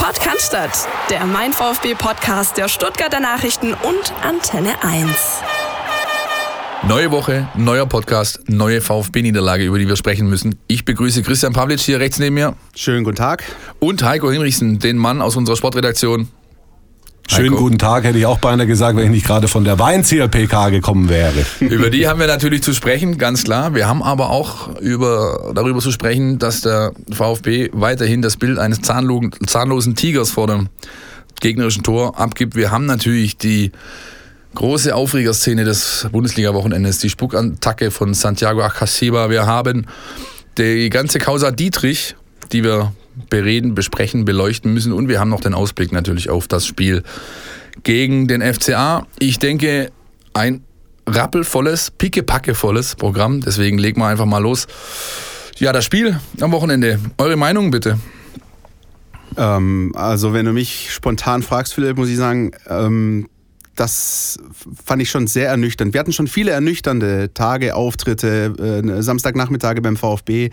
Podcast, der Mein VfB Podcast der Stuttgarter Nachrichten und Antenne 1. Neue Woche, neuer Podcast, neue VfB-Niederlage, über die wir sprechen müssen. Ich begrüße Christian Pavlic hier rechts neben mir. Schönen guten Tag. Und Heiko Hinrichsen, den Mann aus unserer Sportredaktion. Schönen guten Tag, hätte ich auch beinahe gesagt, wenn ich nicht gerade von der Weinzieher-PK gekommen wäre. Über die haben wir natürlich zu sprechen, ganz klar. Wir haben aber auch über, darüber zu sprechen, dass der VfB weiterhin das Bild eines zahnlosen, zahnlosen Tigers vor dem gegnerischen Tor abgibt. Wir haben natürlich die große Aufregerszene des Bundesliga-Wochenendes, die Spuckattacke von Santiago Acasiba. Wir haben die ganze Causa Dietrich, die wir bereden, besprechen, beleuchten müssen. Und wir haben noch den Ausblick natürlich auf das Spiel gegen den FCA. Ich denke, ein rappelvolles, pickepackevolles Programm. Deswegen legen wir einfach mal los. Ja, das Spiel am Wochenende. Eure Meinung bitte? Ähm, also, wenn du mich spontan fragst, Philipp, muss ich sagen, ähm, das fand ich schon sehr ernüchternd. Wir hatten schon viele ernüchternde Tage, Auftritte, äh, Samstagnachmittage beim VfB.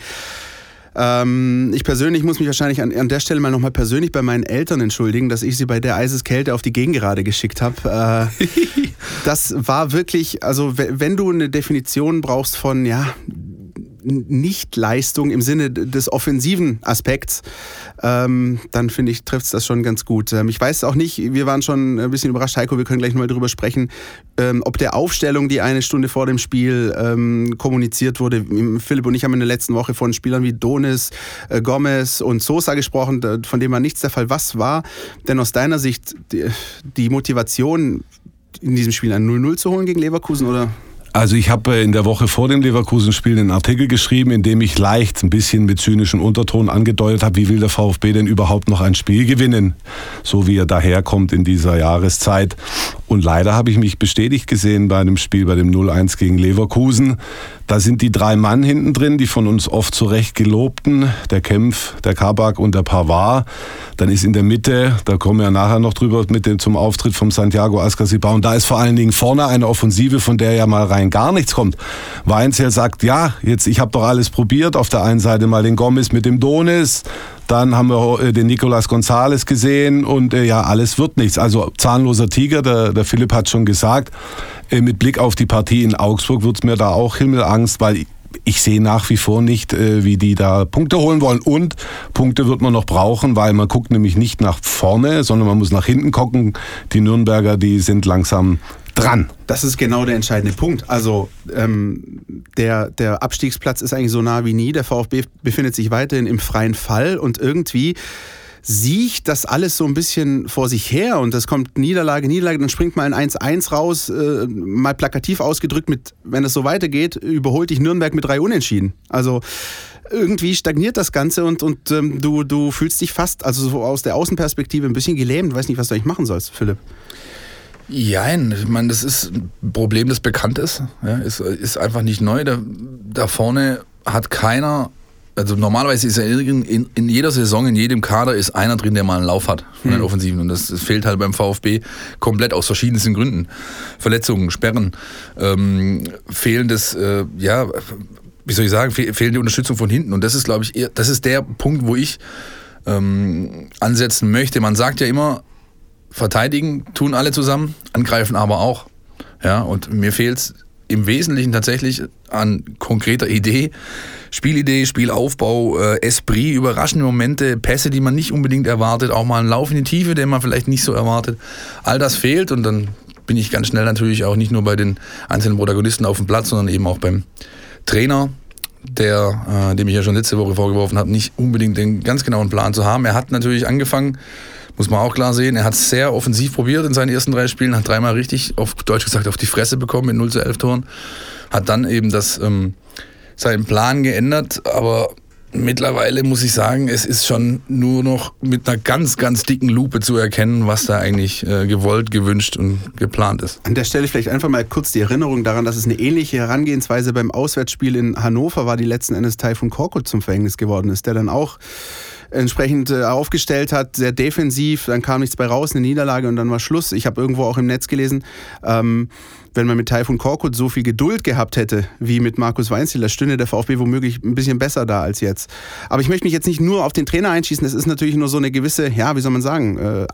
Ähm, ich persönlich muss mich wahrscheinlich an, an der Stelle mal nochmal persönlich bei meinen Eltern entschuldigen, dass ich sie bei der Eiseskälte auf die Gegengerade geschickt habe. Äh, das war wirklich, also wenn du eine Definition brauchst von, ja, Nichtleistung im Sinne des offensiven Aspekts, ähm, dann finde ich, trifft es das schon ganz gut. Ähm, ich weiß auch nicht, wir waren schon ein bisschen überrascht, Heiko, wir können gleich nochmal drüber sprechen, ähm, ob der Aufstellung, die eine Stunde vor dem Spiel ähm, kommuniziert wurde, Philipp und ich haben in der letzten Woche von Spielern wie Donis, äh, Gomez und Sosa gesprochen, von dem war nichts der Fall. Was war denn aus deiner Sicht die, die Motivation, in diesem Spiel ein 0-0 zu holen gegen Leverkusen oder also ich habe in der Woche vor dem Leverkusen-Spiel einen Artikel geschrieben, in dem ich leicht ein bisschen mit zynischem Unterton angedeutet habe, wie will der VfB denn überhaupt noch ein Spiel gewinnen, so wie er daherkommt in dieser Jahreszeit. Und leider habe ich mich bestätigt gesehen bei einem Spiel, bei dem 0-1 gegen Leverkusen. Da sind die drei Mann hinten drin, die von uns oft zu Recht gelobten, der Kempf, der Kabak und der Pavard. Dann ist in der Mitte, da kommen wir nachher noch drüber mit dem zum Auftritt vom Santiago Ascasiba und da ist vor allen Dingen vorne eine Offensive, von der ja mal rein gar nichts kommt. Weinzel sagt, ja, jetzt ich habe doch alles probiert, auf der einen Seite mal den Gomez mit dem Donis, dann haben wir äh, den Nicolas Gonzales gesehen und äh, ja, alles wird nichts. Also zahnloser Tiger, der, der Philipp hat schon gesagt, äh, mit Blick auf die Partie in Augsburg wird es mir da auch Himmelangst, weil ich sehe nach wie vor nicht, wie die da Punkte holen wollen. Und Punkte wird man noch brauchen, weil man guckt nämlich nicht nach vorne, sondern man muss nach hinten gucken. Die Nürnberger, die sind langsam dran. Das ist genau der entscheidende Punkt. Also ähm, der, der Abstiegsplatz ist eigentlich so nah wie nie. Der VfB befindet sich weiterhin im freien Fall und irgendwie sieht das alles so ein bisschen vor sich her und es kommt Niederlage, Niederlage, dann springt mal ein 1-1 raus, äh, mal plakativ ausgedrückt mit, wenn es so weitergeht, überholt dich Nürnberg mit drei Unentschieden. Also irgendwie stagniert das Ganze und, und ähm, du, du fühlst dich fast, also so aus der Außenperspektive ein bisschen gelähmt, weiß nicht, was du eigentlich machen sollst, Philipp. Ja, ich meine, das ist ein Problem, das bekannt ist. Ja, ist, ist einfach nicht neu. Da, da vorne hat keiner also normalerweise ist ja in, in, in, jeder Saison, in jedem Kader ist einer drin, der mal einen Lauf hat von den hm. Offensiven. Und das, das, fehlt halt beim VfB komplett aus verschiedensten Gründen. Verletzungen, Sperren, ähm, fehlendes, äh, ja, wie soll ich sagen, fehlende Unterstützung von hinten. Und das ist, glaube ich, eher, das ist der Punkt, wo ich ähm, ansetzen möchte. Man sagt ja immer, verteidigen tun alle zusammen, angreifen aber auch. Ja, und mir fehlt es im Wesentlichen tatsächlich an konkreter Idee, Spielidee, Spielaufbau, äh, Esprit, überraschende Momente, Pässe, die man nicht unbedingt erwartet, auch mal ein Lauf in die Tiefe, den man vielleicht nicht so erwartet. All das fehlt und dann bin ich ganz schnell natürlich auch nicht nur bei den einzelnen Protagonisten auf dem Platz, sondern eben auch beim Trainer, der, äh, dem ich ja schon letzte Woche vorgeworfen habe, nicht unbedingt den ganz genauen Plan zu haben. Er hat natürlich angefangen, muss man auch klar sehen, er hat es sehr offensiv probiert in seinen ersten drei Spielen, hat dreimal richtig, auf Deutsch gesagt, auf die Fresse bekommen mit 0 zu 11 Toren, hat dann eben das, ähm, seinen Plan geändert, aber mittlerweile muss ich sagen, es ist schon nur noch mit einer ganz, ganz dicken Lupe zu erkennen, was da eigentlich äh, gewollt, gewünscht und geplant ist. An der Stelle vielleicht einfach mal kurz die Erinnerung daran, dass es eine ähnliche Herangehensweise beim Auswärtsspiel in Hannover war, die letzten Endes Taifun Korkut zum Verhängnis geworden ist, der dann auch entsprechend äh, aufgestellt hat, sehr defensiv, dann kam nichts bei raus, eine Niederlage und dann war Schluss. Ich habe irgendwo auch im Netz gelesen, ähm, wenn man mit Taifun Korkut so viel Geduld gehabt hätte wie mit Markus Weinziel, da stünde der VfB womöglich ein bisschen besser da als jetzt. Aber ich möchte mich jetzt nicht nur auf den Trainer einschießen, es ist natürlich nur so eine gewisse, ja, wie soll man sagen, äh,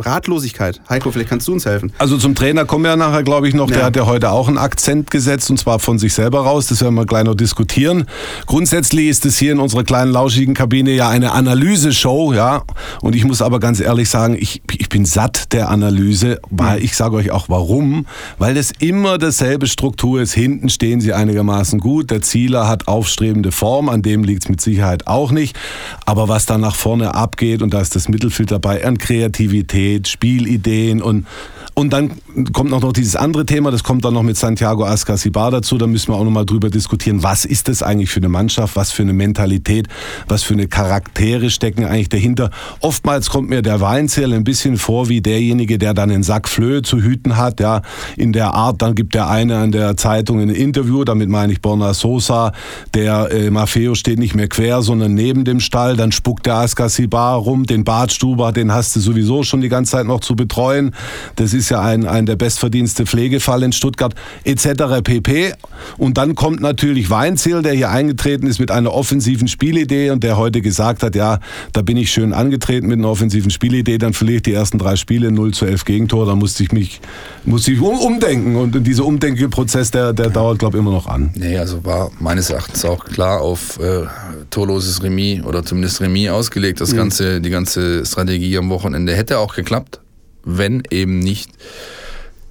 Ratlosigkeit. Heiko, vielleicht kannst du uns helfen. Also zum Trainer kommen wir nachher, glaube ich, noch. Ja. Der hat ja heute auch einen Akzent gesetzt und zwar von sich selber raus. Das werden wir gleich noch diskutieren. Grundsätzlich ist es hier in unserer kleinen lauschigen Kabine ja eine Analyseshow, ja. Und ich muss aber ganz ehrlich sagen, ich, ich bin satt der Analyse, weil ich sage euch auch warum. Weil das immer dasselbe Struktur ist. Hinten stehen sie einigermaßen gut. Der Zieler hat aufstrebende Form, an dem liegt es mit Sicherheit auch nicht. Aber was da nach vorne abgeht und da ist das Mittelfeld dabei an Kreativität, Kreativität, Spielideen und und dann kommt noch dieses andere Thema, das kommt dann noch mit Santiago Ascasibar dazu, da müssen wir auch nochmal drüber diskutieren, was ist das eigentlich für eine Mannschaft, was für eine Mentalität, was für eine Charaktere stecken eigentlich dahinter. Oftmals kommt mir der Weinzell ein bisschen vor wie derjenige, der dann einen Sack Flöhe zu hüten hat, ja, in der Art, dann gibt der eine an der Zeitung ein Interview, damit meine ich Borna Sosa, der äh, Maffeo steht nicht mehr quer, sondern neben dem Stall, dann spuckt der Ascasibar rum, den Badstuber, den hast du sowieso schon die ganze Zeit noch zu betreuen. Das ist ja ein, ein der bestverdienste Pflegefall in Stuttgart etc. pp. Und dann kommt natürlich Weinziel, der hier eingetreten ist mit einer offensiven Spielidee und der heute gesagt hat, ja, da bin ich schön angetreten mit einer offensiven Spielidee, dann verliere ich die ersten drei Spiele 0 zu 11 Gegentor, da musste ich mich musste ich umdenken und dieser Umdenkeprozess, der, der dauert, glaube ich, immer noch an. Nee, also war meines Erachtens auch klar auf äh, torloses Remis oder zumindest Remis ausgelegt, das mhm. ganze, die ganze Strategie am Wochenende hätte auch geklappt wenn eben nicht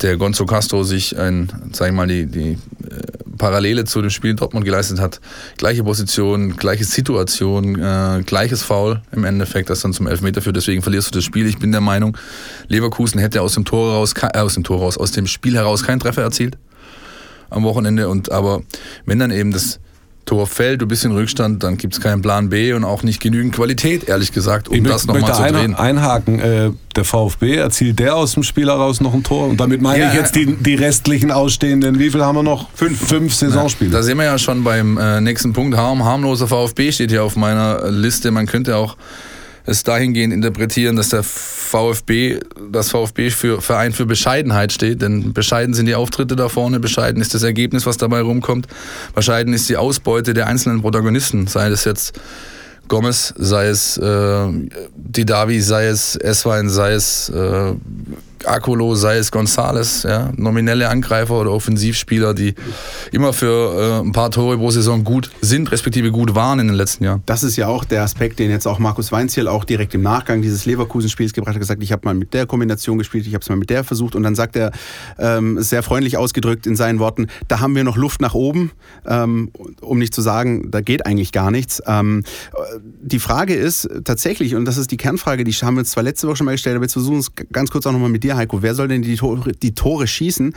der Gonzo Castro sich ein, sag ich mal, die, die äh, Parallele zu dem Spiel Dortmund geleistet hat. Gleiche Position, gleiche Situation, äh, gleiches Foul im Endeffekt, das dann zum Elfmeter führt. Deswegen verlierst du das Spiel. Ich bin der Meinung, Leverkusen hätte aus dem Tor raus, äh, aus dem Tor raus, aus dem Spiel heraus keinen Treffer erzielt am Wochenende. Und aber wenn dann eben das Tor fällt, du bist in Rückstand, dann gibt es keinen Plan B und auch nicht genügend Qualität, ehrlich gesagt, um ich das nochmal zu drehen. einhaken, äh, der VfB erzielt der aus dem Spiel heraus noch ein Tor und damit meine ja, ich jetzt die, die restlichen ausstehenden, wie viel haben wir noch? Fünf, fünf Saisonspiele. da sehen wir ja schon beim äh, nächsten Punkt, Harm, harmloser VfB steht hier auf meiner Liste, man könnte auch es dahingehend interpretieren, dass der VfB, das VfB für Verein für Bescheidenheit steht, denn bescheiden sind die Auftritte da vorne, bescheiden ist das Ergebnis, was dabei rumkommt, bescheiden ist die Ausbeute der einzelnen Protagonisten, sei es jetzt Gomez, sei es äh, Didavi, sei es Eswein, sei es äh, Akolo, sei es Gonzales, ja, nominelle Angreifer oder Offensivspieler, die immer für äh, ein paar Tore pro Saison gut sind, respektive gut waren in den letzten Jahren. Das ist ja auch der Aspekt, den jetzt auch Markus Weinziel auch direkt im Nachgang dieses Leverkusen-Spiels gebracht hat, gesagt, ich habe mal mit der Kombination gespielt, ich habe es mal mit der versucht und dann sagt er ähm, sehr freundlich ausgedrückt in seinen Worten, da haben wir noch Luft nach oben, ähm, um nicht zu sagen, da geht eigentlich gar nichts. Ähm, die Frage ist tatsächlich, und das ist die Kernfrage, die haben wir uns zwar letzte Woche schon mal gestellt, aber jetzt versuchen es ganz kurz auch nochmal mit dir, Heiko, wer soll denn die Tore, die Tore schießen?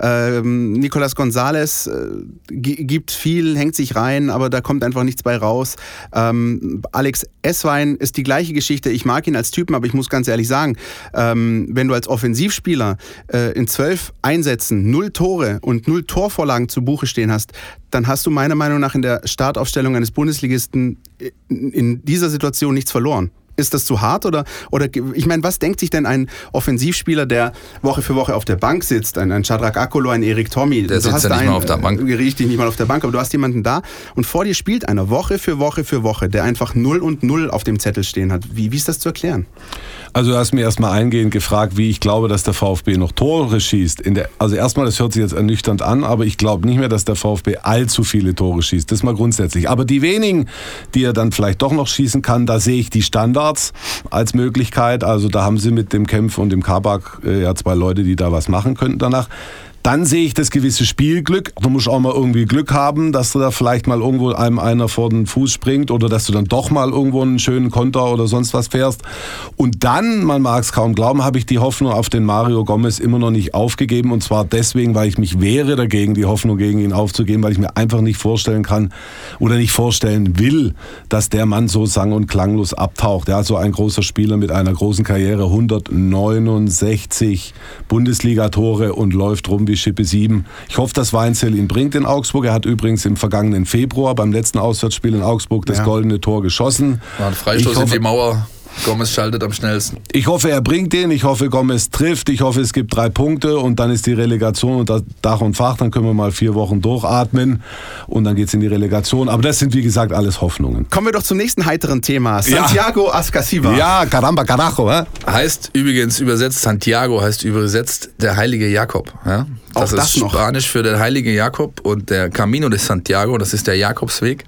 Ähm, Nicolas Gonzalez äh, gibt viel, hängt sich rein, aber da kommt einfach nichts bei raus. Ähm, Alex Esswein ist die gleiche Geschichte. Ich mag ihn als Typen, aber ich muss ganz ehrlich sagen, ähm, wenn du als Offensivspieler äh, in zwölf Einsätzen null Tore und null Torvorlagen zu Buche stehen hast, dann hast du meiner Meinung nach in der Startaufstellung eines Bundesligisten in dieser Situation nichts verloren. Ist das zu hart oder, oder ich meine, was denkt sich denn ein Offensivspieler, der Woche für Woche auf der Bank sitzt, ein, ein Shadrach Akolo, ein Erik Tommy? Der sitzt ja nicht einen, mal auf der Bank. Äh, richtig, nicht mal auf der Bank, aber du hast jemanden da und vor dir spielt einer Woche für Woche für Woche, der einfach 0 und 0 auf dem Zettel stehen hat. Wie, wie ist das zu erklären? Also du hast mir erstmal eingehend gefragt, wie ich glaube, dass der VfB noch Tore schießt. Der, also erstmal, das hört sich jetzt ernüchternd an, aber ich glaube nicht mehr, dass der VfB allzu viele Tore schießt. Das mal grundsätzlich. Aber die wenigen, die er dann vielleicht doch noch schießen kann, da sehe ich die Standards als Möglichkeit. Also da haben sie mit dem Kempf und dem Kabak äh, ja zwei Leute, die da was machen könnten danach. Dann sehe ich das gewisse Spielglück. Du musst auch mal irgendwie Glück haben, dass du da vielleicht mal irgendwo einem einer vor den Fuß springt oder dass du dann doch mal irgendwo einen schönen Konter oder sonst was fährst. Und dann, man mag es kaum glauben, habe ich die Hoffnung auf den Mario Gomez immer noch nicht aufgegeben. Und zwar deswegen, weil ich mich wehre dagegen, die Hoffnung gegen ihn aufzugeben, weil ich mir einfach nicht vorstellen kann oder nicht vorstellen will, dass der Mann so sang- und klanglos abtaucht. Ja, so ein großer Spieler mit einer großen Karriere, 169 Bundesligatore und läuft rum irgendwie Schippe 7. Ich hoffe, dass Weinzel ihn bringt in Augsburg. Er hat übrigens im vergangenen Februar beim letzten Auswärtsspiel in Augsburg das Ja. goldene Tor geschossen. War ein Freistoß Ich in hoffe- die Mauer. Gomez schaltet am schnellsten. Ich hoffe, er bringt den. Ich hoffe, Gomez trifft. Ich hoffe, es gibt drei Punkte und dann ist die Relegation unter Dach und Fach. Dann können wir mal vier Wochen durchatmen und dann geht's in die Relegation. Aber das sind, wie gesagt, alles Hoffnungen. Kommen wir doch zum nächsten heiteren Thema. Ja. Santiago Ascasiba. Ja, caramba, carajo, hä? Heißt übrigens übersetzt, Santiago heißt übersetzt der heilige Jakob. Ja? Das Auch das ist noch. Spanisch für den heilige Jakob und der Camino de Santiago, das ist der Jakobsweg.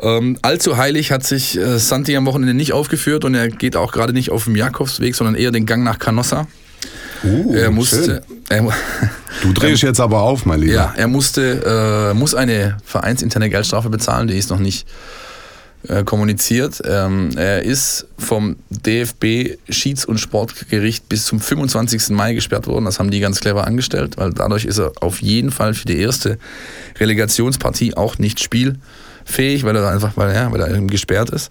Ähm, allzu heilig hat sich äh, Santi am Wochenende nicht aufgeführt und er geht auch gerade nicht auf dem Jakobsweg, sondern eher den Gang nach Canossa. Uh, er musste, er, Du drehst jetzt aber auf, mein Lieber. ja, er musste, äh, muss eine vereinsinterne Geldstrafe bezahlen, die ist noch nicht äh, kommuniziert. Ähm, er ist vom DFB Schieds- und Sportgericht bis zum 25. Mai gesperrt worden. Das haben die ganz clever angestellt, weil dadurch ist er auf jeden Fall für die erste Relegationspartie auch nicht spielfähig, weil er einfach, weil, ja, weil er gesperrt ist.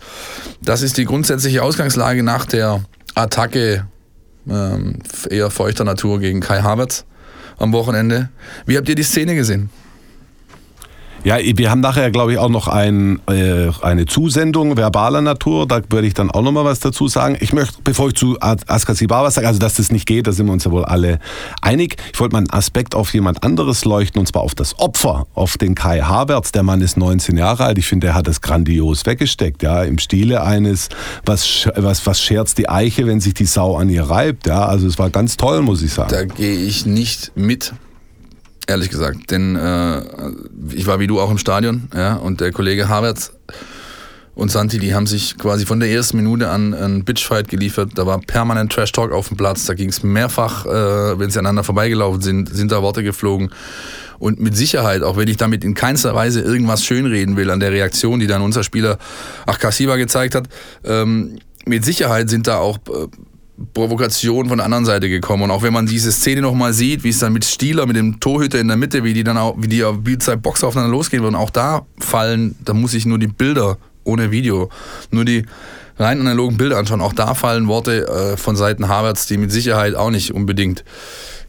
Das ist die grundsätzliche Ausgangslage nach der Attacke ähm, eher feuchter Natur gegen Kai Havertz am Wochenende. Wie habt ihr die Szene gesehen? Ja, wir haben nachher, glaube ich, auch noch ein, äh, eine Zusendung verbaler Natur. Da würde ich dann auch noch mal was dazu sagen. Ich möchte, bevor ich zu Askasibar was sage, also dass das nicht geht, da sind wir uns ja wohl alle einig. Ich wollte mal einen Aspekt auf jemand anderes leuchten, und zwar auf das Opfer, auf den Kai Havertz. Der Mann ist 19 Jahre alt. Ich finde, er hat das grandios weggesteckt, ja, im Stile eines, was, was, was scherzt die Eiche, wenn sich die Sau an ihr reibt, ja. Also es war ganz toll, muss ich sagen. Da gehe ich nicht mit, ehrlich gesagt. Denn äh, ich war wie du auch im Stadion, ja, und der Kollege Havertz und Santi, die haben sich quasi von der ersten Minute an einen Bitchfight geliefert. Da war permanent Trash Talk auf dem Platz. Da ging es mehrfach, äh, wenn sie aneinander vorbeigelaufen sind, sind da Worte geflogen. Und mit Sicherheit, auch wenn ich damit in keinster Weise irgendwas schönreden will an der Reaktion, die dann unser Spieler Achkasiba gezeigt hat, ähm, mit Sicherheit sind da auch äh, Provokationen von der anderen Seite gekommen. Und auch wenn man diese Szene nochmal sieht, wie es dann mit Stieler, mit dem Torhüter in der Mitte, wie die dann auch, wie die auf Bildzeit Box aufeinander losgehen würden, auch da fallen, da muss ich nur die Bilder ohne Video, nur die rein analogen Bilder anschauen. Auch da fallen Worte äh, von Seiten Havertz, die mit Sicherheit auch nicht unbedingt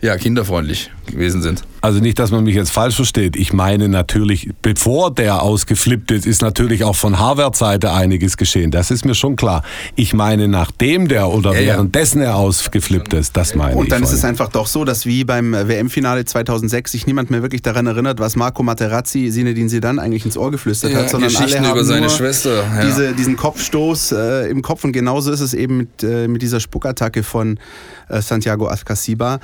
ja, kinderfreundlich gewesen sind. Also nicht, dass man mich jetzt falsch versteht. Ich meine natürlich, bevor der ausgeflippt ist, ist natürlich auch von Harvards Seite einiges geschehen. Das ist mir schon klar. Ich meine, nachdem der oder Ja, ja. währenddessen er ausgeflippt ist, das meine ich. Und dann ist es einfach doch so, dass wie beim WM-Finale 2006 sich niemand mehr wirklich daran erinnert, was Marco Materazzi Sinedin Zidane eigentlich ins Ohr geflüstert Ja, hat, sondern Geschichten alle haben über seine nur Schwester, ja. diese, diesen Kopfstoß äh, im Kopf und genauso ist es eben mit, äh, mit dieser Spuckattacke von äh, Santiago Ascasiba,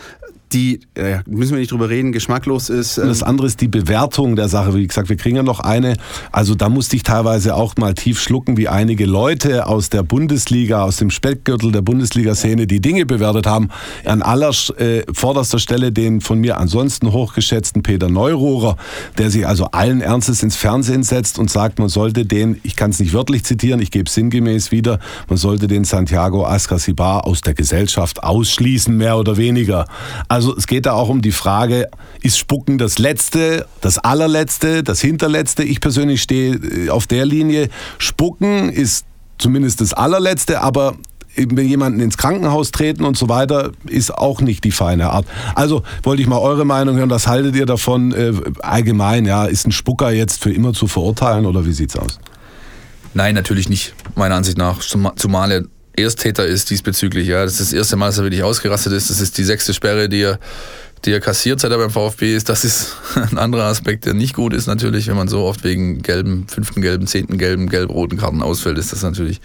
die, äh, müssen wir nicht drüber reden, geschmacklos ist. Und das andere ist die Bewertung der Sache. Wie gesagt, wir kriegen ja noch eine. Also da musste ich teilweise auch mal tief schlucken, wie einige Leute aus der Bundesliga, aus dem Speckgürtel der Bundesliga-Szene die Dinge bewertet haben. An aller äh, vorderster Stelle den von mir ansonsten hochgeschätzten Peter Neururer, der sich also allen Ernstes ins Fernsehen setzt und sagt, man sollte den, ich kann es nicht wörtlich zitieren, ich gebe es sinngemäß wieder, man sollte den Santiago Ascasibar aus der Gesellschaft ausschließen, mehr oder weniger. Also es geht da auch um die Frage, ist Spucken das Letzte, das Allerletzte, das Hinterletzte? Ich persönlich stehe äh, auf der Linie. Spucken ist zumindest das Allerletzte, aber wenn jemanden ins Krankenhaus treten und so weiter, ist auch nicht die feine Art. Also wollte ich mal eure Meinung hören, was haltet ihr davon äh, allgemein? Ja, ist ein Spucker jetzt für immer zu verurteilen oder wie sieht's aus? Nein, natürlich nicht, meiner Ansicht nach. Zum- Zumal er Ersttäter ist diesbezüglich. Ja. Das ist das erste Mal, dass er wirklich ausgerastet ist. Das ist die sechste Sperre, die er, die er kassiert, seit er beim VfB ist. Das ist ein anderer Aspekt, der nicht gut ist natürlich. Wenn man so oft wegen gelben, fünften gelben, zehnten gelben, gelb-roten Karten ausfällt, ist das natürlich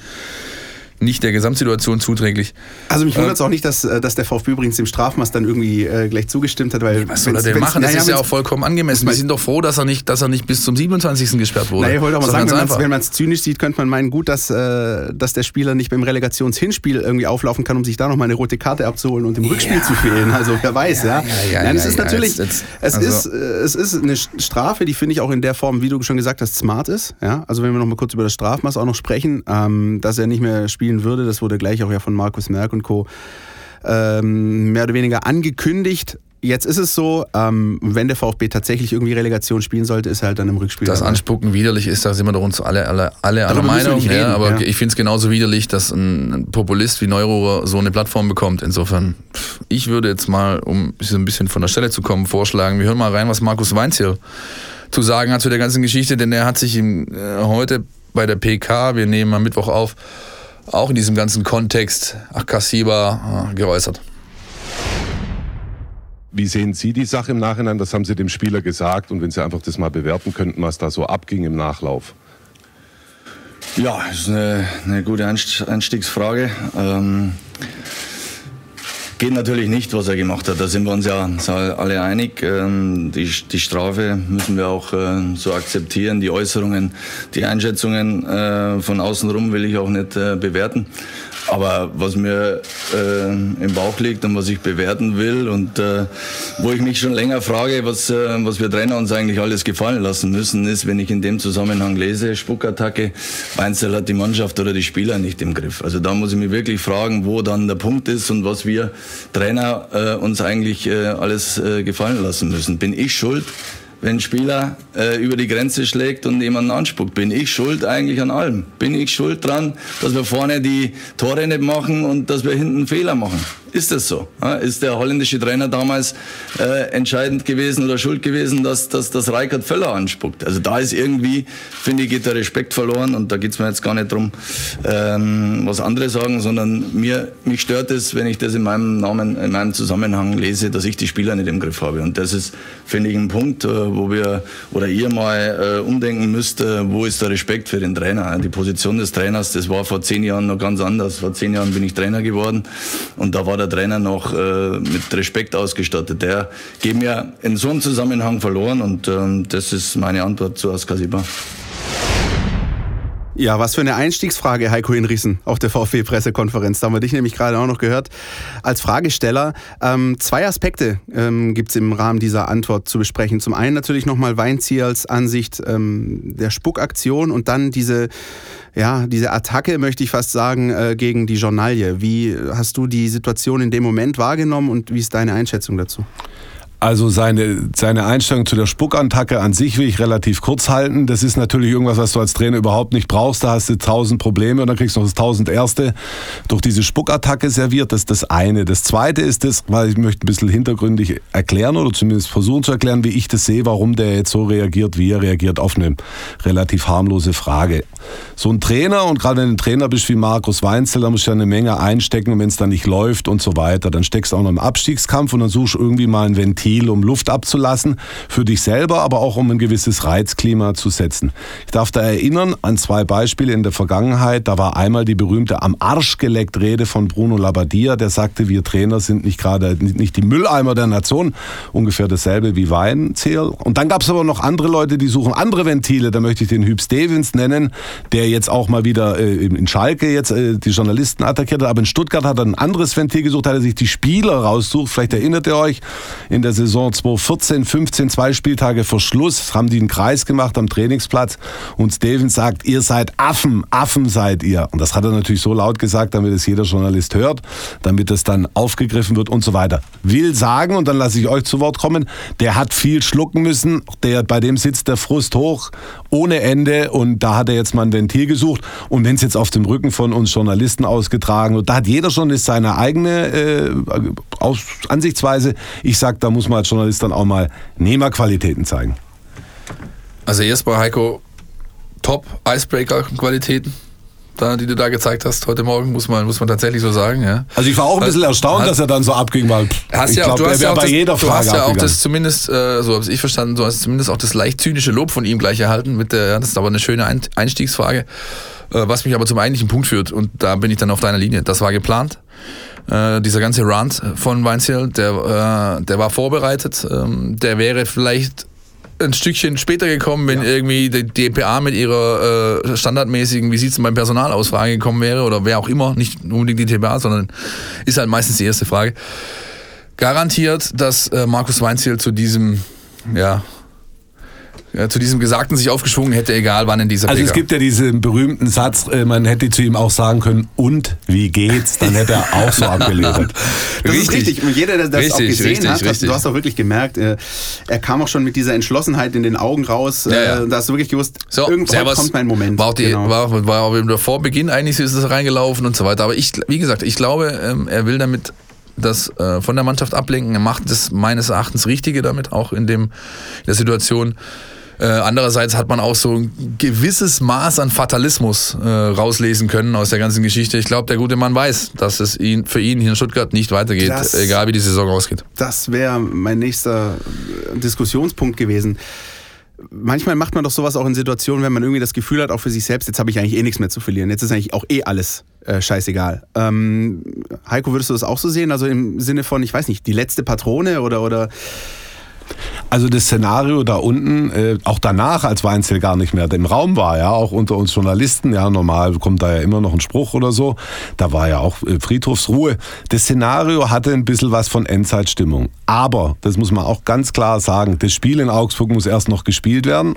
nicht der Gesamtsituation zuträglich. Also mich wundert es auch nicht, dass, äh, dass der VfB übrigens dem Strafmaß dann irgendwie äh, gleich zugestimmt hat, weil Was soll er denn machen? Das naja, ist ja auch vollkommen angemessen. Wir sind doch froh, dass er nicht, dass er nicht bis zum 27. gesperrt wurde. Na, ich wollte auch mal sagen, ganz wenn man es zynisch sieht, könnte man meinen, gut, dass, äh, dass der Spieler nicht beim Relegationshinspiel irgendwie auflaufen kann, um sich da nochmal eine rote Karte abzuholen und im Rückspiel zu fehlen. Also wer weiß, ja. ja, ja, Nein, es ja, ist ja, natürlich, jetzt- jetzt- es, also- ist, äh, es ist eine Strafe, die finde ich auch in der Form, wie du schon gesagt hast, smart ist. Ja? Also wenn wir nochmal kurz über das Strafmaß auch noch sprechen, ähm, dass er nicht mehr spielen würde, das wurde gleich auch ja von Markus Merck und Co. Ähm, mehr oder weniger angekündigt. Jetzt ist es so, ähm, wenn der VfB tatsächlich irgendwie Relegation spielen sollte, ist er halt dann im Rückspiel. Das dabei. Anspucken widerlich ist, da sind wir doch uns alle, alle, alle einer Darüber wir Meinung. reden, ja, aber ja. ich finde es genauso widerlich, dass ein Populist wie Neururer so eine Plattform bekommt. Insofern, ich würde jetzt mal, um so ein bisschen von der Stelle zu kommen, vorschlagen, wir hören mal rein, was Markus Weinz hier zu sagen hat zu der ganzen Geschichte, denn er hat sich im, äh, heute bei der PK, wir nehmen am Mittwoch auf, auch in diesem ganzen Kontext Akasiba äh, geäußert. Wie sehen Sie die Sache im Nachhinein? Das haben Sie dem Spieler gesagt. Und wenn Sie einfach das mal bewerten könnten, was da so abging im Nachlauf. Ja, das ist eine, eine gute Einst- Einstiegsfrage. Ähm, geht natürlich nicht, was er gemacht hat. Da sind wir uns ja alle einig. Ähm, die, die Strafe müssen wir auch äh, so akzeptieren. Die Äußerungen, die Einschätzungen äh, von außenrum will ich auch nicht äh, bewerten. Aber was mir äh, im Bauch liegt und was ich bewerten will und äh, wo ich mich schon länger frage, was, äh, was wir Trainer uns eigentlich alles gefallen lassen müssen, ist, wenn ich in dem Zusammenhang lese, Spuckattacke, Weinzel hat die Mannschaft oder die Spieler nicht im Griff. Also da muss ich mich wirklich fragen, wo dann der Punkt ist und was wir Trainer äh, uns eigentlich äh, alles äh, gefallen lassen müssen. Bin ich schuld? Wenn ein Spieler äh, über die Grenze schlägt und jemanden anspuckt. Bin ich schuld eigentlich an allem? Bin ich schuld dran, dass wir vorne die Tore nicht machen und dass wir hinten Fehler machen? Ist das so? Ist der holländische Trainer damals äh, entscheidend gewesen oder schuld gewesen, dass, dass, dass Reikert Völler anspuckt? Also da ist irgendwie, finde ich, geht der Respekt verloren und da geht es mir jetzt gar nicht drum, ähm, was andere sagen, sondern mir, mich stört es, wenn ich das in meinem Namen, in meinem Zusammenhang lese, dass ich die Spieler nicht im Griff habe. Und das ist, finde ich, ein Punkt, äh, wo wir oder ihr mal äh, umdenken müsst, äh, wo ist der Respekt für den Trainer? Die Position des Trainers, das war vor zehn Jahren noch ganz anders. Vor zehn Jahren bin ich Trainer geworden und da war der Trainer noch äh, mit Respekt ausgestattet. Der geht mir in so einem Zusammenhang verloren und ähm, das ist meine Antwort zu Askasiba. Ja, was für eine Einstiegsfrage, Heiko Hinrichsen, auf der VfB-Pressekonferenz. Da haben wir dich nämlich gerade auch noch gehört als Fragesteller. Ähm, zwei Aspekte ähm, gibt es im Rahmen dieser Antwort zu besprechen. Zum einen natürlich nochmal Weinziels Ansicht ähm, der Spuckaktion und dann diese, ja, diese Attacke, möchte ich fast sagen, äh, gegen die Journalie. Wie hast du die Situation in dem Moment wahrgenommen und wie ist deine Einschätzung dazu? Also seine, seine Einstellung zu der Spuckattacke an sich will ich relativ kurz halten. Das ist natürlich irgendwas, was du als Trainer überhaupt nicht brauchst. Da hast du tausend Probleme und dann kriegst du noch das tausend erste durch diese Spuckattacke serviert. Das ist das eine. Das zweite ist das, weil ich möchte ein bisschen hintergründig erklären oder zumindest versuchen zu erklären, wie ich das sehe, warum der jetzt so reagiert, wie er reagiert auf eine relativ harmlose Frage. So ein Trainer und gerade wenn du ein Trainer bist wie Markus Weinzel, da musst du ja eine Menge einstecken und wenn es dann nicht läuft und so weiter, dann steckst du auch noch im Abstiegskampf und dann suchst du irgendwie mal ein Ventil um Luft abzulassen, für dich selber, aber auch um ein gewisses Reizklima zu setzen. Ich darf da erinnern an zwei Beispiele in der Vergangenheit. Da war einmal die berühmte am Arsch geleckt Rede von Bruno Labbadia, der sagte, wir Trainer sind nicht gerade nicht die Mülleimer der Nation, ungefähr dasselbe wie Weinzierl. Und dann gab es aber noch andere Leute, die suchen andere Ventile. Da möchte ich den Hüb Stevens nennen, der jetzt auch mal wieder äh, in Schalke jetzt äh, die Journalisten attackiert hat, aber in Stuttgart hat er ein anderes Ventil gesucht, hat er sich die Spieler raussucht. Vielleicht erinnert ihr euch, in der Saison 2014, 15, zwei Spieltage vor Schluss, haben die einen Kreis gemacht am Trainingsplatz und Stevens sagt, ihr seid Affen, Affen seid ihr. Und das hat er natürlich so laut gesagt, damit es jeder Journalist hört, damit es dann aufgegriffen wird und so weiter. Will sagen, und dann lasse ich euch zu Wort kommen, der hat viel schlucken müssen, der, bei dem sitzt der Frust hoch, ohne Ende und da hat er jetzt mal ein Ventil gesucht und wenn es jetzt auf dem Rücken von uns Journalisten ausgetragen wird, da hat jeder Journalist seine eigene äh, Ansichtsweise. Ich sage, da muss man als Journalist dann auch mal Nehmerqualitäten zeigen. Also erstmal Heiko, top Icebreaker-Qualitäten, da, die du da gezeigt hast heute Morgen, muss man, muss man tatsächlich so sagen. Ja. Also ich war auch ein bisschen erstaunt, Hat- dass er dann so abging, weil Hast ich ja, glaube, du er hast ja wäre auch bei das, jeder du Frage hast ja auch das zumindest, äh, so habe ich verstanden, du hast zumindest auch das leicht zynische Lob von ihm gleich erhalten. Mit der, ja, das ist aber eine schöne Ein Einstiegsfrage, äh, was mich aber zum eigentlichen Punkt führt. Und da bin ich dann auf deiner Linie. Das war geplant. Äh, dieser ganze Rant von Weinziel, der, äh, der war vorbereitet. Ähm, der wäre vielleicht ein Stückchen später gekommen, wenn irgendwie die DPA mit ihrer äh, standardmäßigen, wie sieht's denn beim Personal aus, Frage gekommen wäre oder wer auch immer, nicht unbedingt die DPA, sondern ist halt meistens die erste Frage. Garantiert, dass äh, Markus Weinziel zu diesem, ja, ja, zu diesem Gesagten sich aufgeschwungen hätte, egal wann in dieser Also PK. es gibt ja diesen berühmten Satz, äh, man hätte zu ihm auch sagen können, und wie geht's? Dann hätte er auch so abgeledert. Das ist richtig. Und jeder, der das auch Richtig, gesehen richtig, hat, hat, richtig. du hast auch wirklich gemerkt, äh, er kam auch schon mit dieser Entschlossenheit in den Augen raus. Ja, ja. Äh, da hast du wirklich gewusst, So, irgendwann kommt mein Moment. War, auch die, Genau. war, war auch vor Beginn eigentlich ist es reingelaufen und so weiter. Aber ich, wie gesagt, ich glaube, ähm, er will damit das äh, von der Mannschaft ablenken. Er macht das meines Erachtens Richtige damit, auch in, dem, in der Situation. Äh, andererseits hat man auch so ein gewisses Maß an Fatalismus äh, rauslesen können aus der ganzen Geschichte. Ich glaube, der gute Mann weiß, dass es ihn, für ihn hier in Stuttgart nicht weitergeht, Das- egal wie die Saison ausgeht. Das wäre mein nächster äh, Diskussionspunkt gewesen. Manchmal macht man doch sowas auch in Situationen, wenn man irgendwie das Gefühl hat, auch für sich selbst, jetzt habe ich eigentlich eh nichts mehr zu verlieren. Jetzt ist eigentlich auch eh alles äh, scheißegal. Ähm, Heiko, würdest du das auch so sehen? Also im Sinne von, ich weiß nicht, die letzte Patrone oder, oder Also das Szenario da unten, äh, auch danach, als Weinzel gar nicht mehr im Raum war, ja, auch unter uns Journalisten, ja, normal kommt da ja immer noch ein Spruch oder so, da war ja auch äh, Friedhofsruhe. Das Szenario hatte ein bisschen was von Endzeitstimmung. Aber, das muss man auch ganz klar sagen, das Spiel in Augsburg muss erst noch gespielt werden.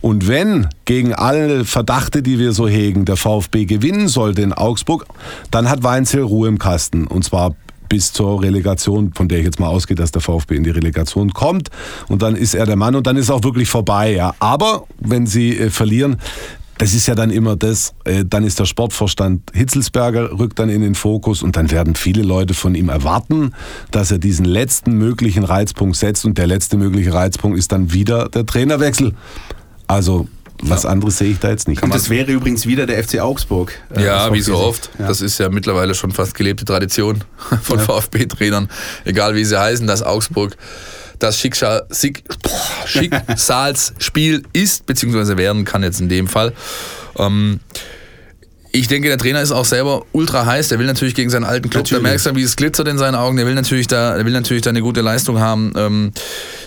Und wenn gegen alle Verdachte, die wir so hegen, der VfB gewinnen sollte in Augsburg, dann hat Weinzel Ruhe im Kasten. Und zwar bis zur Relegation, von der ich jetzt mal ausgehe, dass der VfB in die Relegation kommt. Und dann ist er der Mann und dann ist auch wirklich vorbei. Ja. Aber wenn sie äh, verlieren, das ist ja dann immer das, äh, dann ist der Sportvorstand Hitzelsberger rückt dann in den Fokus und dann werden viele Leute von ihm erwarten, dass er diesen letzten möglichen Reizpunkt setzt und der letzte mögliche Reizpunkt ist dann wieder der Trainerwechsel. Also was anderes sehe ich da jetzt nicht. Und das wäre übrigens wieder der FC Augsburg. äh, Ja, wie so oft. Ja. Das ist ja mittlerweile schon fast gelebte Tradition von VfB-Trainern, egal wie sie heißen, dass Augsburg das Schicksal, Sieg, boah, Schicksalsspiel ist, beziehungsweise werden kann jetzt in dem Fall. Ähm, ich denke, der Trainer ist auch selber ultra heiß. Der will natürlich gegen seinen alten Club. Natürlich. Da merkst du, wie es glitzert in seinen Augen. Der will natürlich da, der will natürlich da eine gute Leistung haben. Ähm,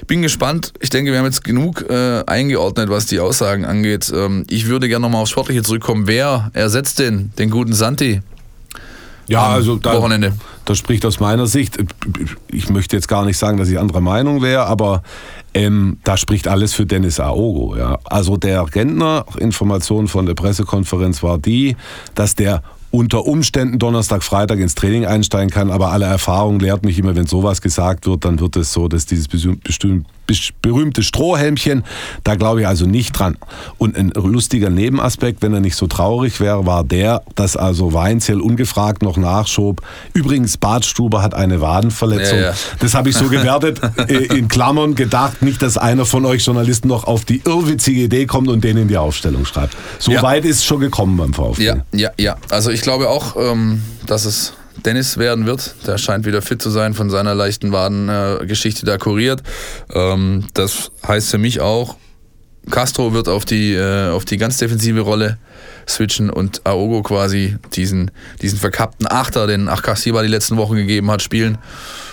bin gespannt. Ich denke, wir haben jetzt genug äh, eingeordnet, was die Aussagen angeht. Ähm, ich würde gerne nochmal aufs Sportliche zurückkommen. Wer ersetzt denn den guten Santi? Ja, also da, Wochenende. Das spricht aus meiner Sicht. Ich möchte jetzt gar nicht sagen, dass ich anderer Meinung wäre, aber ähm, da spricht alles für Dennis Aogo. Ja. Also der Rentner, Information von der Pressekonferenz war die, dass der unter Umständen Donnerstag, Freitag ins Training einsteigen kann, aber alle Erfahrung lehrt mich immer, wenn sowas gesagt wird, dann wird es so, dass dieses berühmte Strohhelmchen, da glaube ich also nicht dran. Und ein lustiger Nebenaspekt, wenn er nicht so traurig wäre, war der, dass also Weinzel ungefragt noch nachschob. Übrigens, Bartstuber hat eine Wadenverletzung. Ja, ja. Das habe ich so gewertet, äh, in Klammern gedacht, nicht, dass einer von euch Journalisten noch auf die irrwitzige Idee kommt und den in die Aufstellung schreibt. So Ja. weit ist es schon gekommen beim VfB. Ja, ja, ja. Also ich glaube auch, ähm, dass es Dennis werden wird. Der scheint wieder fit zu sein von seiner leichten Wadengeschichte äh, da kuriert. Ähm, das heißt für mich auch, Castro wird auf die, äh, auf die ganz defensive Rolle switchen und Aogo quasi diesen, diesen verkappten Achter, den Achkasiba die letzten Wochen gegeben hat, spielen.